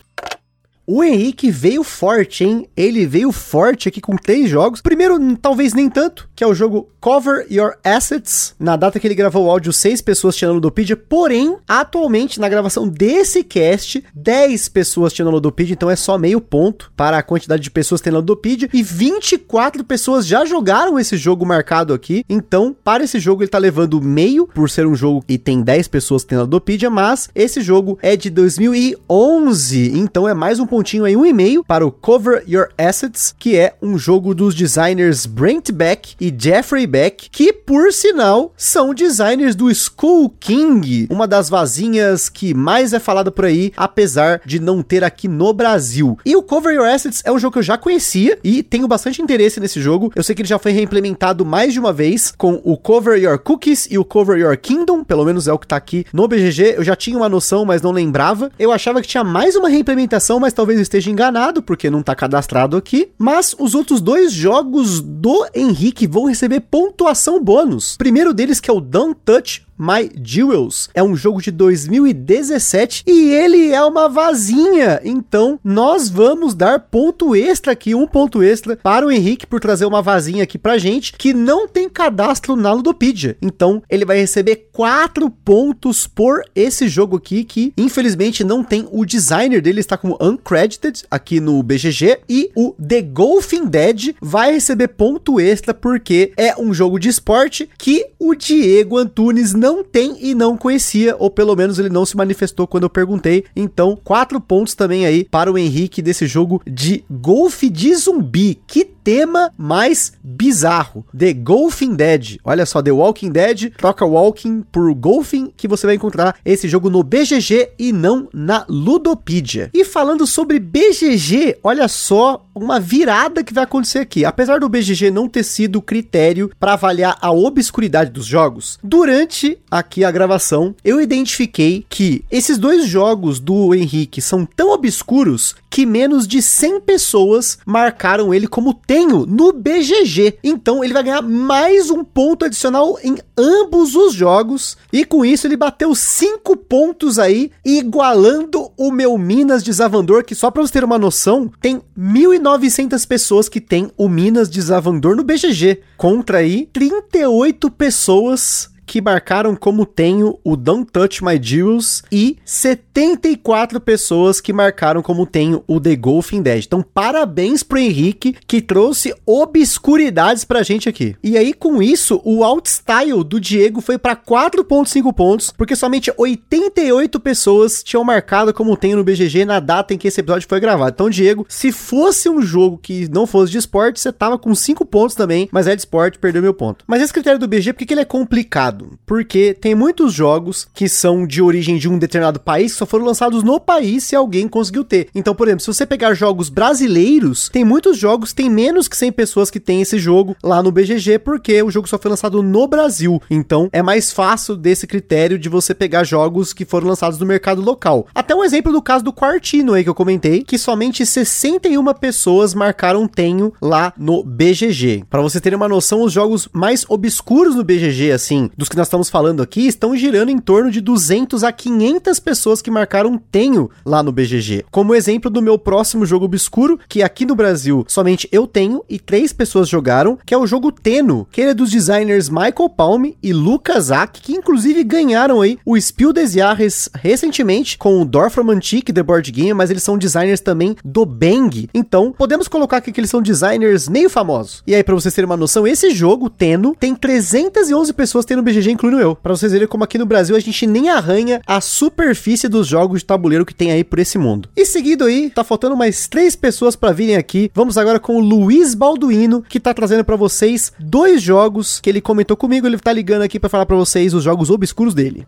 A: O Henrique veio forte, hein? Ele veio forte aqui com três jogos. Primeiro, talvez nem tanto, que é o jogo Cover Your Assets. Na data que ele gravou o áudio, seis pessoas tinham Ludopedia. Porém, atualmente, na gravação desse cast, 10 pessoas tinham Ludopedia. Então é só meio ponto para a quantidade de pessoas que tem Ludopedia. E 24 pessoas já jogaram esse jogo marcado aqui. Então, para esse jogo, ele tá levando meio, por ser um jogo e tem 10 pessoas que tem Ludopedia. Mas esse jogo é de 2011. Então é mais um pontinho aí, um e-mail para o Cover Your Assets, que é um jogo dos designers Brent Beck e Jeffrey Beck, que por sinal são designers do Skull King, uma das vazinhas que mais é falada por aí, apesar de não ter aqui no Brasil. E o Cover Your Assets é um jogo que eu já conhecia e tenho bastante interesse nesse jogo. Eu sei que ele já foi reimplementado mais de uma vez com o Cover Your Cookies e o Cover Your Kingdom, pelo menos é o que tá aqui no BGG. Eu já tinha uma noção, mas não lembrava. Eu achava que tinha mais uma reimplementação, mas talvez esteja enganado, porque não tá cadastrado aqui. Mas os outros dois jogos do Henrique vão receber pontuação bônus. Primeiro deles, que é o Don't Touch My Jewels. É um jogo de 2017 e ele é uma vazinha. Então, nós vamos dar ponto extra aqui, um ponto extra para o Henrique por trazer uma vazinha aqui pra gente que não tem cadastro na Ludopedia. Então, ele vai receber 4 pontos por esse jogo aqui que infelizmente não tem o designer dele, está como uncredited aqui no BGG e o The Golfing Dead vai receber ponto extra porque é um jogo de esporte que o Diego Antunes não tem e não conhecia, ou pelo menos ele não se manifestou quando eu perguntei. Então, quatro pontos também aí para o Henrique desse jogo de golfe de zumbi. Que tema mais bizarro. The Golfing Dead. Olha só, The Walking Dead, troca Walking por Golfing, que você vai encontrar esse jogo no BGG e não na Ludopedia. E falando sobre BGG, olha só uma virada que vai acontecer aqui. Apesar do BGG não ter sido critério para avaliar a obscuridade dos jogos, durante aqui a gravação, eu identifiquei que esses dois jogos do Henrique são tão obscuros que menos de 100 pessoas marcaram ele como tenho no BGG. Então ele vai ganhar mais um ponto adicional em ambos os jogos. E com isso ele bateu 5 pontos aí, igualando o meu Minas de Zavandor, que só para você ter uma noção, tem 1.900 pessoas que tem o Minas de Zavandor no BGG, contra aí 38 pessoas que marcaram como tenho o Don't Touch My Jewels e 74 pessoas que marcaram como tenho o The Golfing Dead. Então, parabéns pro Henrique que trouxe obscuridades pra gente aqui. E aí, com isso, o Outstyle do Diego foi para 4.5 pontos, porque somente 88 pessoas tinham marcado como tenho no BGG na data em que esse episódio foi gravado. Então, Diego, se fosse um jogo que não fosse de esporte, você tava com 5 pontos também, mas é de esporte, perdeu meu ponto. Mas esse critério do BG, por que, ele é complicado? Porque tem muitos jogos que são de origem de um determinado país que só foram lançados no país se alguém conseguiu ter. Então, por exemplo, se você pegar jogos brasileiros, tem muitos jogos tem menos que 100 pessoas que tem esse jogo lá no BGG, porque o jogo só foi lançado no Brasil. Então, é mais fácil desse critério de você pegar jogos que foram lançados no mercado local. Até um exemplo do caso do Quartino aí que eu comentei, que somente 61 pessoas marcaram tenho lá no BGG. Para você ter uma noção, os jogos mais obscuros no BGG assim, dos que nós estamos falando aqui estão girando em torno de 200 a 500 pessoas que marcaram tenho lá no BGG. Como exemplo do meu próximo jogo obscuro, que aqui no Brasil somente eu tenho e três pessoas jogaram, que é o jogo Teno, que ele é dos designers Michael Palme e Lucas Ack, que inclusive ganharam aí o Spiel des Jahres recentemente com o Dorfram Antique The Board Game, mas eles são designers também do Bang. Então, podemos colocar aqui que eles são designers meio famosos. E aí, para vocês terem uma noção, esse jogo, Teno, tem 311 pessoas tendo BGG BGG, incluindo eu. Pra vocês verem como aqui no Brasil a gente nem arranha a superfície dos jogos de tabuleiro que tem aí por esse mundo. E seguido aí, tá faltando mais três pessoas para virem aqui. Vamos agora com o Luiz Balduino, que tá trazendo para vocês dois jogos que ele comentou comigo. Ele tá ligando aqui para falar para vocês os jogos obscuros dele.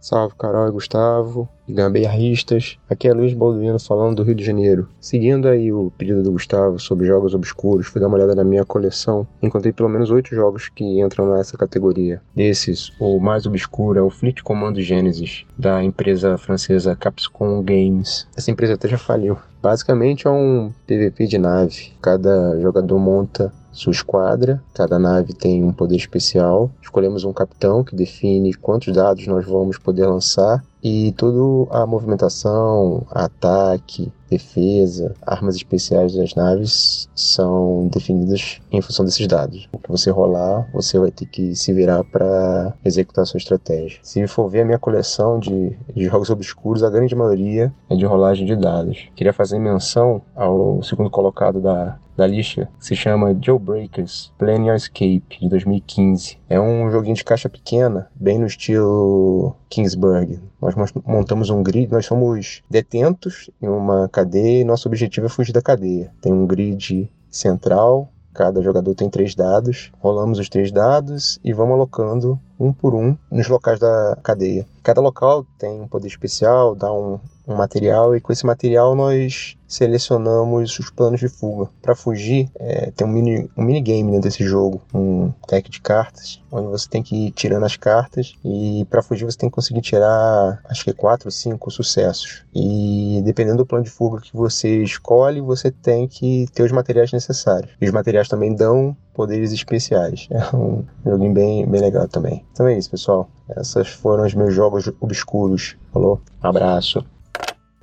L: Salve Carol e Gustavo, gambiarristas. Aqui é Luiz Balduino falando do Rio de Janeiro. Seguindo aí o pedido do Gustavo sobre jogos obscuros, fui dar uma olhada na minha coleção. Encontrei pelo menos oito jogos que entram nessa categoria. Desses, o mais obscuro é o Fleet Commando Genesis, da empresa francesa Capcom Games. Essa empresa até já faliu. Basicamente é um PVP de nave. Cada jogador monta sua esquadra. Cada nave tem um poder especial. Escolhemos um capitão que define quantos dados nós vamos poder lançar e toda a movimentação, ataque, defesa, armas especiais das naves são definidas em função desses dados. O que você rolar, você vai ter que se virar para executar sua estratégia. Se for ver a minha coleção de, de, jogos obscuros, a grande maioria é de rolagem de dados. Queria fazer menção ao segundo colocado da, da lista, que se chama Jailbreakers Plan Your Escape, de 2015. É um joguinho de caixa pequena, bem no estilo Kingsburg. Nós montamos um grid, nós somos detentos em uma cadeia e nosso objetivo é fugir da cadeia. Tem um grid central, cada jogador tem três dados, rolamos os três dados e vamos alocando um por um nos locais da cadeia. Cada local tem um poder especial, dá um, um material e com esse material nós selecionamos os planos de fuga. Para fugir, é, tem um mini, um mini game dentro desse jogo, um deck de cartas, onde você tem que ir tirando as cartas e para fugir você tem que conseguir tirar, acho que 4 ou 5 sucessos. E dependendo do plano de fuga que você escolhe, você tem que ter os materiais necessários. E os materiais também dão poderes especiais. É um joguinho bem, bem legal também. Então é isso, pessoal. Esses foram os meus jogos obscuros. Falou? Um abraço.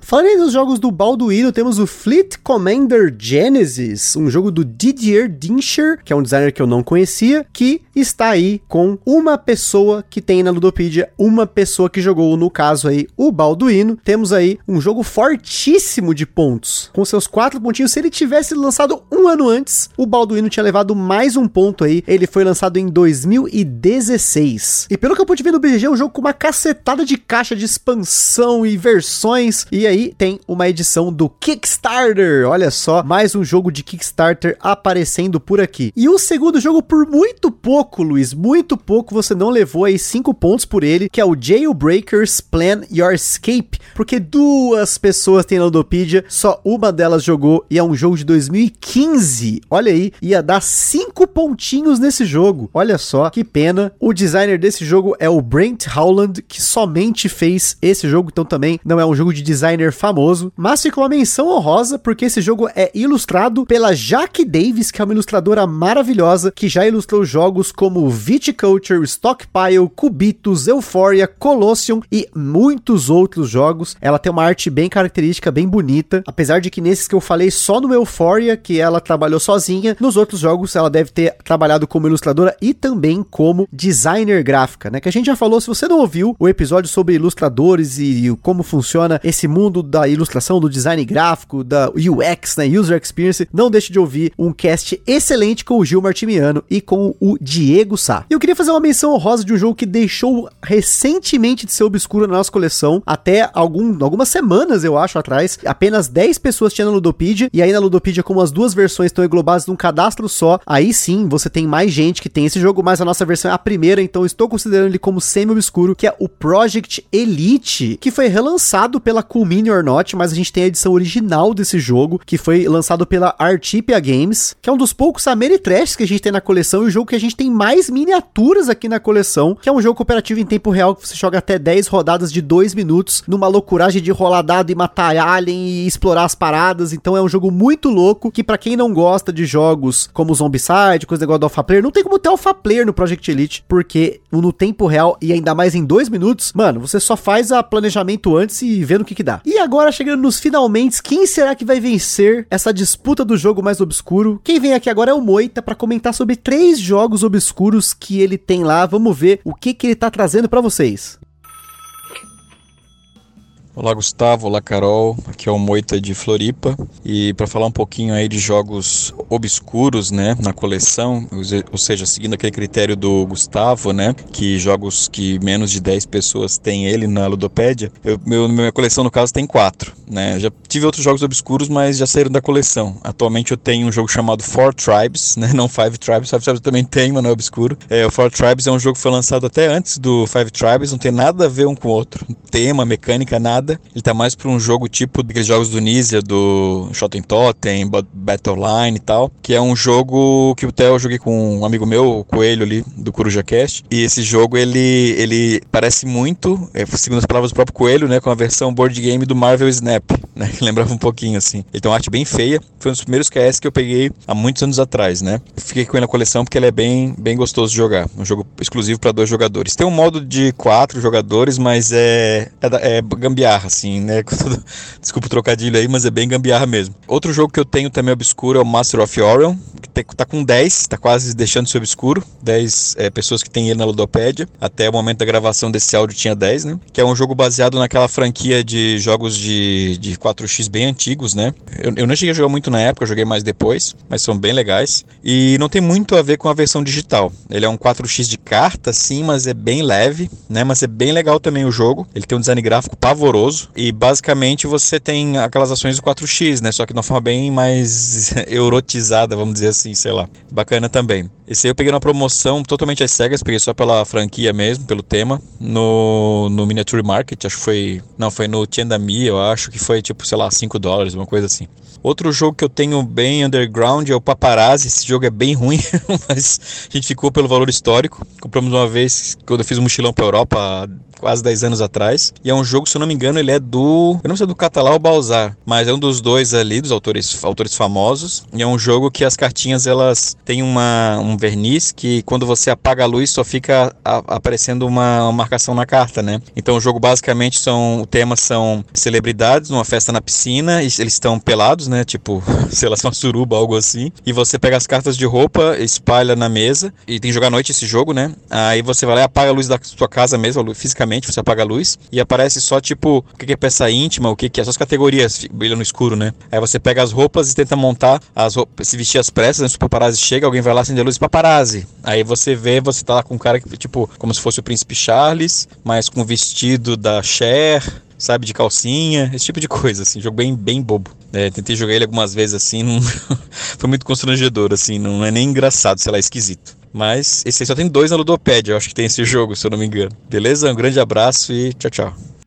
A: Falando dos jogos do Balduino, temos o Fleet Commander Genesis, um jogo do Didier Dinscher, que é um designer que eu não conhecia, que está aí com uma pessoa que tem na Ludopedia, uma pessoa que jogou, no caso aí, o Balduino. Temos aí um jogo fortíssimo de pontos, com seus quatro pontinhos. Se ele tivesse lançado um ano antes, o Balduino tinha levado mais um ponto aí. Ele foi lançado em 2016. E pelo que eu pude ver no BGG, é um jogo com uma cacetada de caixa de expansão e versões. E aí, tem uma edição do Kickstarter. Olha só, mais um jogo de Kickstarter aparecendo por aqui. E o segundo jogo, por muito pouco, Luiz, muito pouco, você não levou aí 5 pontos por ele, que é o Jailbreakers Plan Your Escape, porque duas pessoas têm Ludopedia, só uma delas jogou e é um jogo de 2015. Olha aí, ia dar 5 pontinhos nesse jogo. Olha só, que pena. O designer desse jogo é o Brent Howland, que somente fez esse jogo, então também não é um jogo de designer famoso, mas ficou uma menção honrosa porque esse jogo é ilustrado pela Jaque Davis, que é uma ilustradora maravilhosa que já ilustrou jogos como Viticulture, Stockpile, Cubitus, Euphoria, Colossium e muitos outros jogos. Ela tem uma arte bem característica, bem bonita, apesar de que nesses que eu falei só no Euphoria que ela trabalhou sozinha, nos outros jogos ela deve ter trabalhado como ilustradora e também como designer gráfica, né? Que a gente já falou, se você não ouviu o episódio sobre ilustradores e, e como funciona esse mundo mundo da ilustração, do design gráfico, da UX, né, User Experience, não deixe de ouvir um cast excelente com o Gil Martimiano e com o Diego Sá. Eu queria fazer uma menção honrosa de um jogo que deixou recentemente de ser obscuro na nossa coleção, até algum, algumas semanas, eu acho, atrás. Apenas 10 pessoas tinham na Ludopedia, e aí na Ludopedia, como as duas versões estão englobadas num cadastro só, aí sim você tem mais gente que tem esse jogo, mas a nossa versão é a primeira, então estou considerando ele como semi-obscuro, que é o Project Elite, que foi relançado pela Culmine or Not, mas a gente tem a edição original desse jogo, que foi lançado pela Artipia Games, que é um dos poucos Ameritrash que a gente tem na coleção e o jogo que a gente tem mais miniaturas aqui na coleção, que é um jogo cooperativo em tempo real que você joga até 10 rodadas de 2 minutos, numa loucuragem de rolar dado e matar alien e explorar as paradas, então é um jogo muito louco, que para quem não gosta de jogos como Zombicide, coisa negócio do Alpha Player, não tem como ter Alpha Player no Project Elite, porque no tempo real e ainda mais em 2 minutos, mano, você só faz a planejamento antes e vê no que que dá. E agora, chegando nos finalmente, quem será que vai vencer essa disputa do jogo mais obscuro? Quem vem aqui agora é o Moita para comentar sobre três jogos obscuros que ele tem lá. Vamos ver o que, que ele tá trazendo para vocês.
M: Olá Gustavo, olá Carol, aqui é o Moita de Floripa. E para falar um pouquinho aí de jogos obscuros, né, na coleção, ou seja, seguindo aquele critério do Gustavo, né, que jogos que menos de 10 pessoas têm ele na Ludopédia, eu, meu, minha coleção no caso tem quatro, né, já tive outros jogos obscuros, mas já saíram da coleção. Atualmente eu tenho um jogo chamado Four Tribes, né, não Five Tribes, Five Tribes eu também tenho, mas não é obscuro. É, o Four Tribes é um jogo que foi lançado até antes do Five Tribes, não tem nada a ver um com o outro, tema, mecânica, nada nada. Ele tá mais para um jogo tipo daqueles jogos do Nisia, do Shotten Totem, Battleline e tal, que é um jogo que o Theo joguei com um amigo meu, o Coelho ali, do Coruja Cast. E esse jogo, ele, ele parece muito, é, segundo as palavras do próprio Coelho, né, com a versão board game do Marvel Snap, né, que lembrava um pouquinho assim. Ele tem uma arte bem feia, foi um dos primeiros KS que eu peguei há muitos anos atrás, né. Fiquei com ele na coleção porque ele é bem, bem gostoso de jogar, um jogo exclusivo para dois jogadores. Tem um modo de quatro jogadores, mas é, é, é gambiarra gambiarra, assim, né? Desculpa o trocadilho aí, mas é bem gambiarra mesmo. Outro jogo que eu tenho também obscuro é o Master of Orion, que tá com 10, tá quase deixando de ser obscuro. 10 é, pessoas que tem ele na Ludopédia. Até o momento da gravação desse áudio tinha 10, né? Que é um jogo baseado naquela franquia de jogos de, de 4x bem antigos, né? Eu, eu não cheguei a jogar muito na época, joguei mais depois, mas são bem legais. E não tem muito a ver com a versão digital. Ele é um 4x de carta, sim, mas é bem leve, né? Mas é bem legal também o jogo. Ele tem um design gráfico pavoroso e basicamente você tem aquelas ações do 4X, né? Só que de uma forma bem mais erotizada, vamos dizer assim, sei lá. Bacana também. Esse aí eu peguei na promoção totalmente às cegas, peguei só pela franquia mesmo, pelo tema, no, no Miniature Market, acho que foi. Não, foi no Tiendami, eu acho que foi tipo, sei lá, 5 dólares, uma coisa assim. Outro jogo que eu tenho bem underground é o Paparazzi. Esse jogo é bem ruim, mas a gente ficou pelo valor histórico. Compramos uma vez quando eu fiz um mochilão pra Europa quase 10 anos atrás. E é um jogo, se eu não me engano, ele é do. Eu não sei do Catalá ou Balzar, mas é um dos dois ali, dos autores, autores famosos. E é um jogo que as cartinhas elas têm uma, um verniz que quando você apaga a luz só fica a, aparecendo uma, uma, marcação na carta, né? Então o jogo basicamente são. O tema são celebridades numa festa na piscina, e eles estão pelados, né? Tipo, sei lá, uma suruba, algo assim. E você pega as cartas de roupa, espalha na mesa, e tem que jogar à noite esse jogo, né? Aí você vai lá e apaga a luz da sua casa mesmo, fisicamente você apaga a luz e aparece só tipo o que é peça íntima, o que é só as categorias brilham no escuro, né? Aí você pega as roupas e tenta montar as roupas, se vestir as pressas, né? se paparazzi chega, alguém vai lá acender a luz paparazzi. Aí você vê, você tá lá com um cara que tipo como se fosse o príncipe Charles, mas com o vestido da Cher, sabe, de calcinha, esse tipo de coisa, assim, jogo bem, bem bobo. É, tentei jogar ele algumas vezes assim, não... foi muito constrangedor, assim, não é nem engraçado, sei lá, esquisito. Mas esse aí só tem dois na Ludopédia, eu acho que tem esse jogo, se eu não me engano. Beleza? Um grande abraço e tchau, tchau.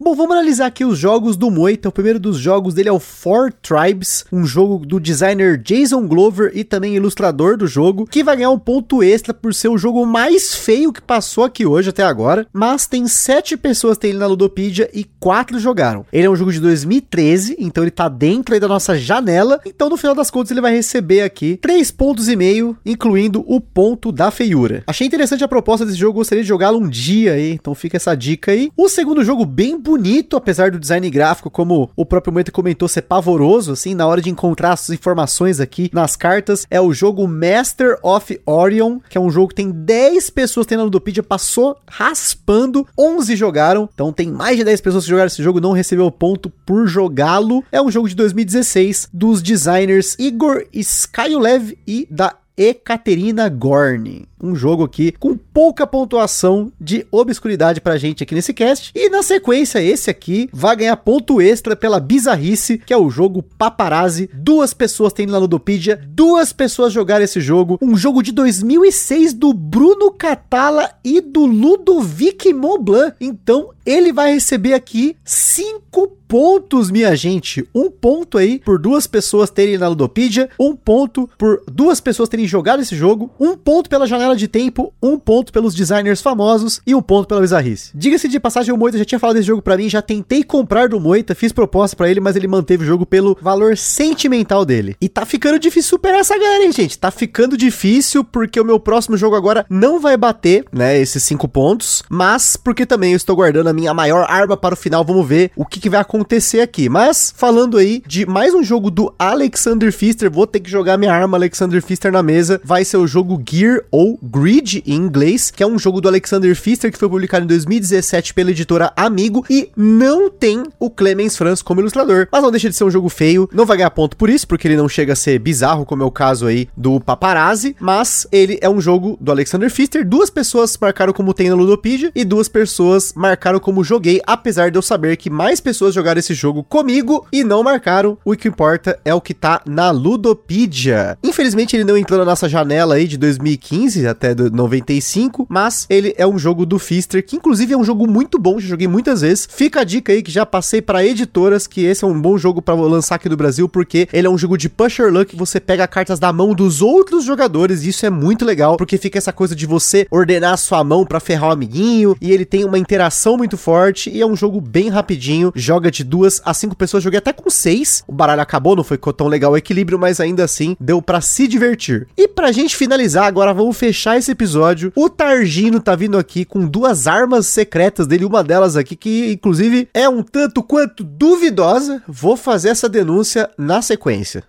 A: Bom, vamos analisar aqui os jogos do Moita. O primeiro dos jogos dele é o Four Tribes, um jogo do designer Jason Glover e também ilustrador do jogo, que vai ganhar um ponto extra por ser o jogo mais feio que passou aqui hoje até agora. Mas tem sete pessoas tem ele na Ludopedia e quatro jogaram. Ele é um jogo de 2013, então ele tá dentro aí da nossa janela. Então no final das contas ele vai receber aqui três pontos e meio, incluindo o ponto da feiura. Achei interessante a proposta desse jogo, gostaria de jogá-lo um dia aí, então fica essa dica aí. O segundo jogo bem bonito, apesar do design gráfico, como o próprio Moita comentou, ser pavoroso, assim, na hora de encontrar as informações aqui nas cartas, é o jogo Master of Orion, que é um jogo que tem 10 pessoas tendo na Ludopedia, passou raspando, 11 jogaram, então tem mais de 10 pessoas que jogaram esse jogo, não recebeu ponto por jogá-lo. É um jogo de 2016 dos designers Igor Skylev e da Ekaterina Gorni. Um jogo aqui com pouca pontuação de obscuridade pra gente aqui nesse cast. E na sequência, esse aqui vai ganhar ponto extra pela bizarrice, que é o jogo Paparazzi. Duas pessoas têm na Ludopedia, duas pessoas jogaram esse jogo. Um jogo de 2006 do Bruno Catala e do Ludovic Montblanc. Então, ele vai receber aqui cinco pontos, minha gente. Um ponto aí por duas pessoas terem na Ludopedia, um ponto por duas pessoas terem jogado esse jogo, um ponto pela janela de tempo, um ponto pelos designers famosos e um ponto pela bizarrice. Diga-se de passagem, o Moita já tinha falado desse jogo para mim, já tentei comprar do Moita, fiz proposta para ele, mas ele manteve o jogo pelo valor sentimental dele. E tá ficando difícil superar essa galera, hein, gente? Tá ficando difícil porque o meu próximo jogo agora não vai bater, né, esses cinco pontos, mas porque também eu estou guardando a minha maior arma para o final. Vamos ver o que, que vai acontecer aqui. Mas, falando aí de mais um jogo do Alexander Pfister, vou ter que jogar minha arma Alexander Pfister na mesa. Vai ser o jogo Gear ou Grid em inglês, que é um jogo do Alexander Pfister que foi publicado em 2017 pela editora Amigo e não tem o Clemens Franz como ilustrador. Mas não deixa de ser um jogo feio, não vai ganhar ponto por isso, porque ele não chega a ser bizarro, como é o caso aí do Paparazzi, mas ele é um jogo do Alexander Pfister. Duas pessoas marcaram como tem na Ludopedia e duas pessoas marcaram como joguei, apesar de eu saber que mais pessoas jogaram esse jogo comigo e não marcaram. O que importa é o que tá na Ludopedia. Infelizmente ele não entrou na nossa janela aí de 2015 até 95, mas ele é um jogo do Fister, que inclusive é um jogo muito bom, já joguei muitas vezes. Fica a dica aí que já passei para editoras que esse é um bom jogo para lançar aqui do Brasil, porque ele é um jogo de pusher luck, você pega cartas da mão dos outros jogadores, e isso é muito legal, porque fica essa coisa de você ordenar a sua mão para ferrar o amiguinho, e ele tem uma interação muito forte, e é um jogo bem rapidinho, joga de duas a cinco pessoas, joguei até com seis, o baralho acabou, não foi tão legal o equilíbrio, mas ainda assim deu para se divertir. E pra gente finalizar, agora vamos fechar esse episódio, o Targino tá vindo aqui com duas armas secretas dele, uma delas aqui que inclusive é um tanto quanto duvidosa. Vou fazer essa denúncia na sequência.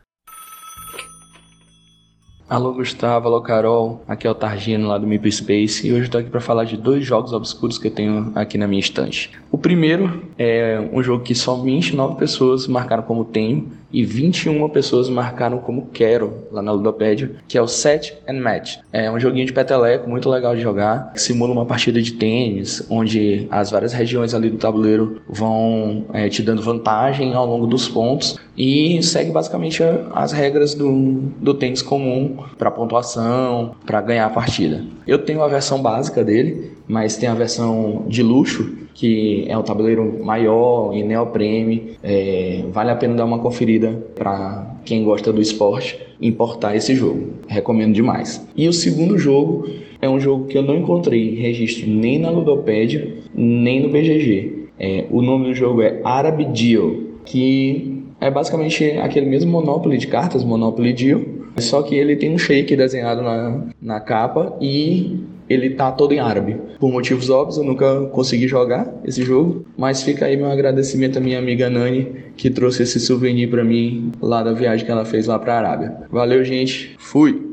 N: Alô Gustavo, alô Carol, aqui é o Targino lá do Meeple Space e hoje tô aqui para falar de dois jogos obscuros que eu tenho aqui na minha estante. O primeiro é um jogo que somente nove pessoas marcaram como tem e 21 pessoas marcaram como quero lá na Ludopédia, que é o Set and Match. É um joguinho de peteleco muito legal de jogar, que simula uma partida de tênis, onde as várias regiões ali do tabuleiro vão é, te dando vantagem ao longo dos pontos e segue basicamente as regras do, do tênis comum para pontuação, para ganhar a partida. Eu tenho a versão básica dele, mas tem a versão de luxo, que é um tabuleiro maior, em neoprene. É, vale a pena dar uma conferida para quem gosta do esporte importar esse jogo. Recomendo demais. E o segundo jogo é um jogo que eu não encontrei registro nem na Ludopédia, nem no BGG. É, o nome do jogo é Arab Deal, que é basicamente aquele mesmo Monopoly de cartas, Monopoly Deal, só que ele tem um shake desenhado na, na capa e ele tá todo em árabe. Por motivos óbvios, eu nunca consegui jogar esse jogo, mas fica aí meu agradecimento à minha amiga Nani, que trouxe esse souvenir para mim lá da viagem que ela fez lá pra Arábia. Valeu, gente. Fui!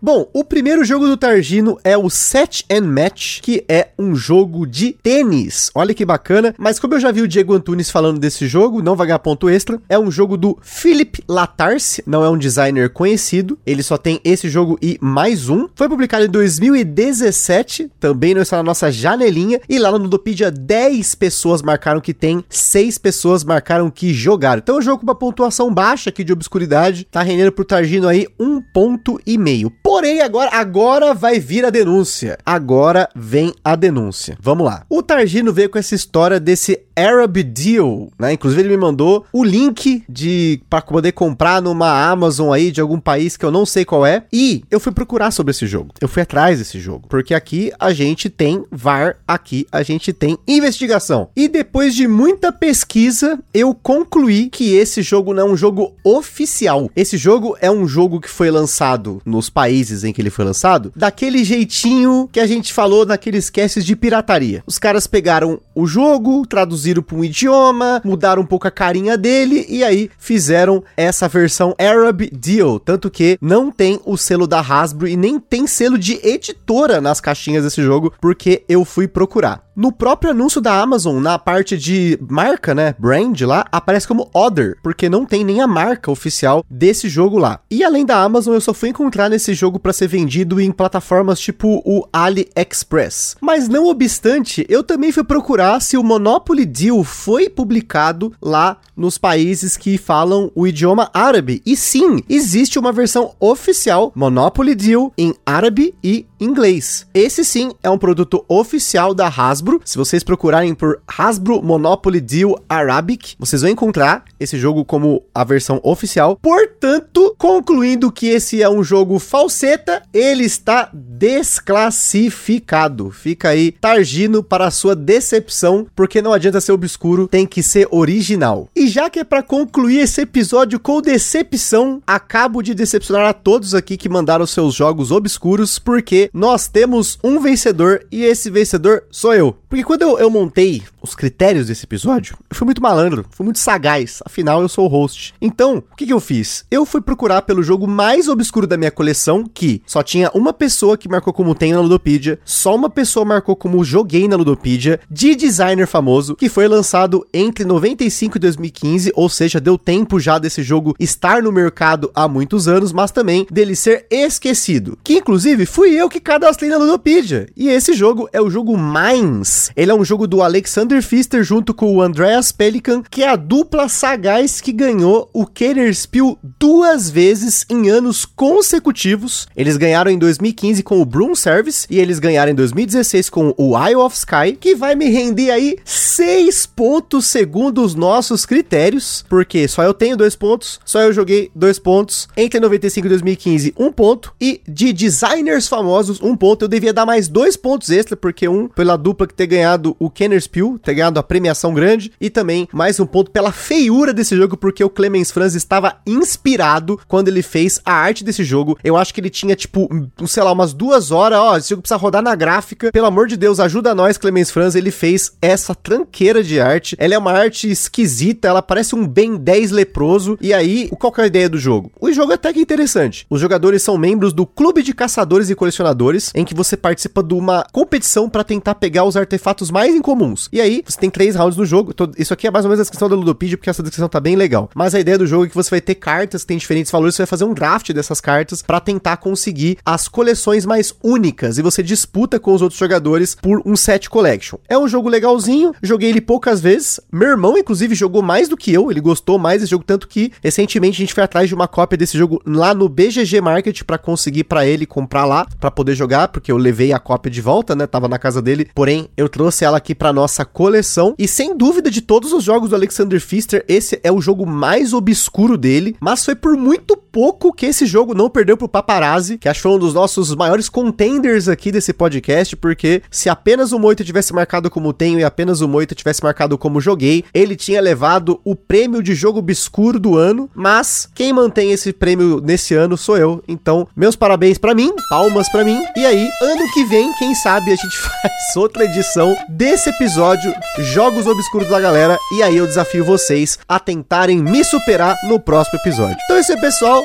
A: Bom, o primeiro jogo do Targino é o Set and Match, que é um jogo de tênis. Olha que bacana, mas como eu já vi o Diego Antunes falando desse jogo, não vai ganhar ponto extra, é um jogo do Philip Latarce, não é um designer conhecido, ele só tem esse jogo e mais um. Foi publicado em 2017, também não está na nossa janelinha, e lá no Ludopedia 10 pessoas marcaram que tem, 6 pessoas marcaram que jogaram. Então é um jogo com uma pontuação baixa aqui de obscuridade, tá rendendo pro Targino aí um ponto e meio. Porém, agora, agora vai vir a denúncia. Agora vem a denúncia. Vamos lá. O Targino veio com essa história desse Arab Deal, né? Inclusive ele me mandou o link de para poder comprar numa Amazon aí de algum país que eu não sei qual é. E eu fui procurar sobre esse jogo. Eu fui atrás desse jogo, porque aqui a gente tem VAR, aqui a gente tem investigação. E depois de muita pesquisa, eu concluí que esse jogo não é um jogo oficial. Esse jogo é um jogo que foi lançado nos países em que ele foi lançado, daquele jeitinho que a gente falou naqueles casts de pirataria. Os caras pegaram o jogo, traduziram traduziram para um idioma, mudaram um pouco a carinha dele e aí fizeram essa versão Arab Deal. Tanto que não tem o selo da Hasbro e nem tem selo de editora nas caixinhas desse jogo, porque eu fui procurar. No próprio anúncio da Amazon, na parte de marca, né, brand lá, aparece como Other, porque não tem nem a marca oficial desse jogo lá. E além da Amazon, eu só fui encontrar nesse jogo para ser vendido em plataformas tipo o AliExpress. Mas não obstante, eu também fui procurar se o Monopoly Deal foi publicado lá nos países que falam o idioma árabe. E sim, existe uma versão oficial Monopoly Deal em árabe e inglês. Esse sim é um produto oficial da Hasbro. Se vocês procurarem por Hasbro Monopoly Deal Arabic, vocês vão encontrar esse jogo como a versão oficial. Portanto, concluindo que esse é um jogo falseta, ele está desclassificado. Fica aí Targino para a sua decepção, porque não adianta ser obscuro, tem que ser original. E já que é para concluir esse episódio com decepção, acabo de decepcionar a todos aqui que mandaram seus jogos obscuros, porque nós temos um vencedor e esse vencedor sou eu. Porque quando eu, eu, montei os critérios desse episódio, eu fui muito malandro, fui muito sagaz, afinal eu sou o host. Então, o que, que eu fiz? Eu fui procurar pelo jogo mais obscuro da minha coleção, que só tinha uma pessoa que marcou como tem na Ludopedia, só uma pessoa marcou como joguei na Ludopedia, de designer famoso, que foi lançado entre 95 e 2015, ou seja, deu tempo já desse jogo estar no mercado há muitos anos, mas também dele ser esquecido. Que inclusive fui eu que que cadastrei na Ludopedia. E esse jogo é o jogo Mines. Ele é um jogo do Alexander Pfister junto com o Andreas Pelikan, que é a dupla sagaz que ganhou o Spiel duas vezes em anos consecutivos. Eles ganharam em 2015 com o Broom Service e eles ganharam em 2016 com o Eye of Sky, que vai me render aí 6 pontos segundo os nossos critérios, porque só eu tenho dois pontos, só eu joguei dois pontos. Entre 95 e 2015, um ponto. E de designers famosos um ponto. Eu devia dar mais dois pontos extra, porque um pela dupla que ter ganhado o Kenner Spiel, ter ganhado a premiação grande, e também mais um ponto pela feiura desse jogo, porque o Clemens Franz estava inspirado quando ele fez a arte desse jogo. Eu acho que ele tinha, tipo, sei lá, umas duas horas, ó, esse jogo precisa rodar na gráfica. Pelo amor de Deus, ajuda nós, Clemens Franz. Ele fez essa tranqueira de arte. Ela é uma arte esquisita, ela parece um Ben 10 leproso. E aí, qual que é a ideia do jogo? O jogo é até que interessante. Os jogadores são membros do Clube de Caçadores e Colecionadores em que você participa de uma competição para tentar pegar os artefatos mais incomuns. E aí, você tem três rounds no jogo. Isso aqui é mais ou menos a descrição da Ludopedia, porque essa descrição tá bem legal. Mas a ideia do jogo é que você vai ter cartas que têm diferentes valores, você vai fazer um draft dessas cartas para tentar conseguir as coleções mais únicas e você disputa com os outros jogadores por um set collection. É um jogo legalzinho, joguei ele poucas vezes. Meu irmão, inclusive, jogou mais do que eu, ele gostou mais desse jogo, tanto que recentemente a gente foi atrás de uma cópia desse jogo lá no BGG Market para conseguir para ele comprar lá, para poder jogar, porque eu levei a cópia de volta, né? Tava na casa dele, porém eu trouxe ela aqui para nossa coleção e sem dúvida de todos os jogos do Alexander Pfister, esse é o jogo mais obscuro dele, mas foi por muito pouco que esse jogo não perdeu pro Paparazzi, que acho que foi um dos nossos maiores contenders aqui desse podcast, porque se apenas o Moita tivesse marcado como tenho e apenas o Moita tivesse marcado como joguei, ele tinha levado o prêmio de jogo obscuro do ano, mas quem mantém esse prêmio nesse ano sou eu. Então, meus parabéns para mim, palmas para mim. E aí, ano que vem, quem sabe a gente faz outra edição desse episódio Jogos Obscuros da Galera, e aí eu desafio vocês a tentarem me superar no próximo episódio. Então é isso aí,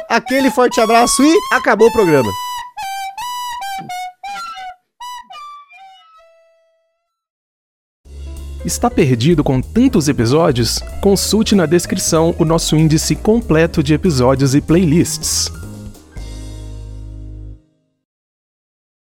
A: Aquele forte abraço e acabou o programa.
J: Está perdido com tantos episódios? Consulte na descrição o nosso índice completo de episódios e playlists.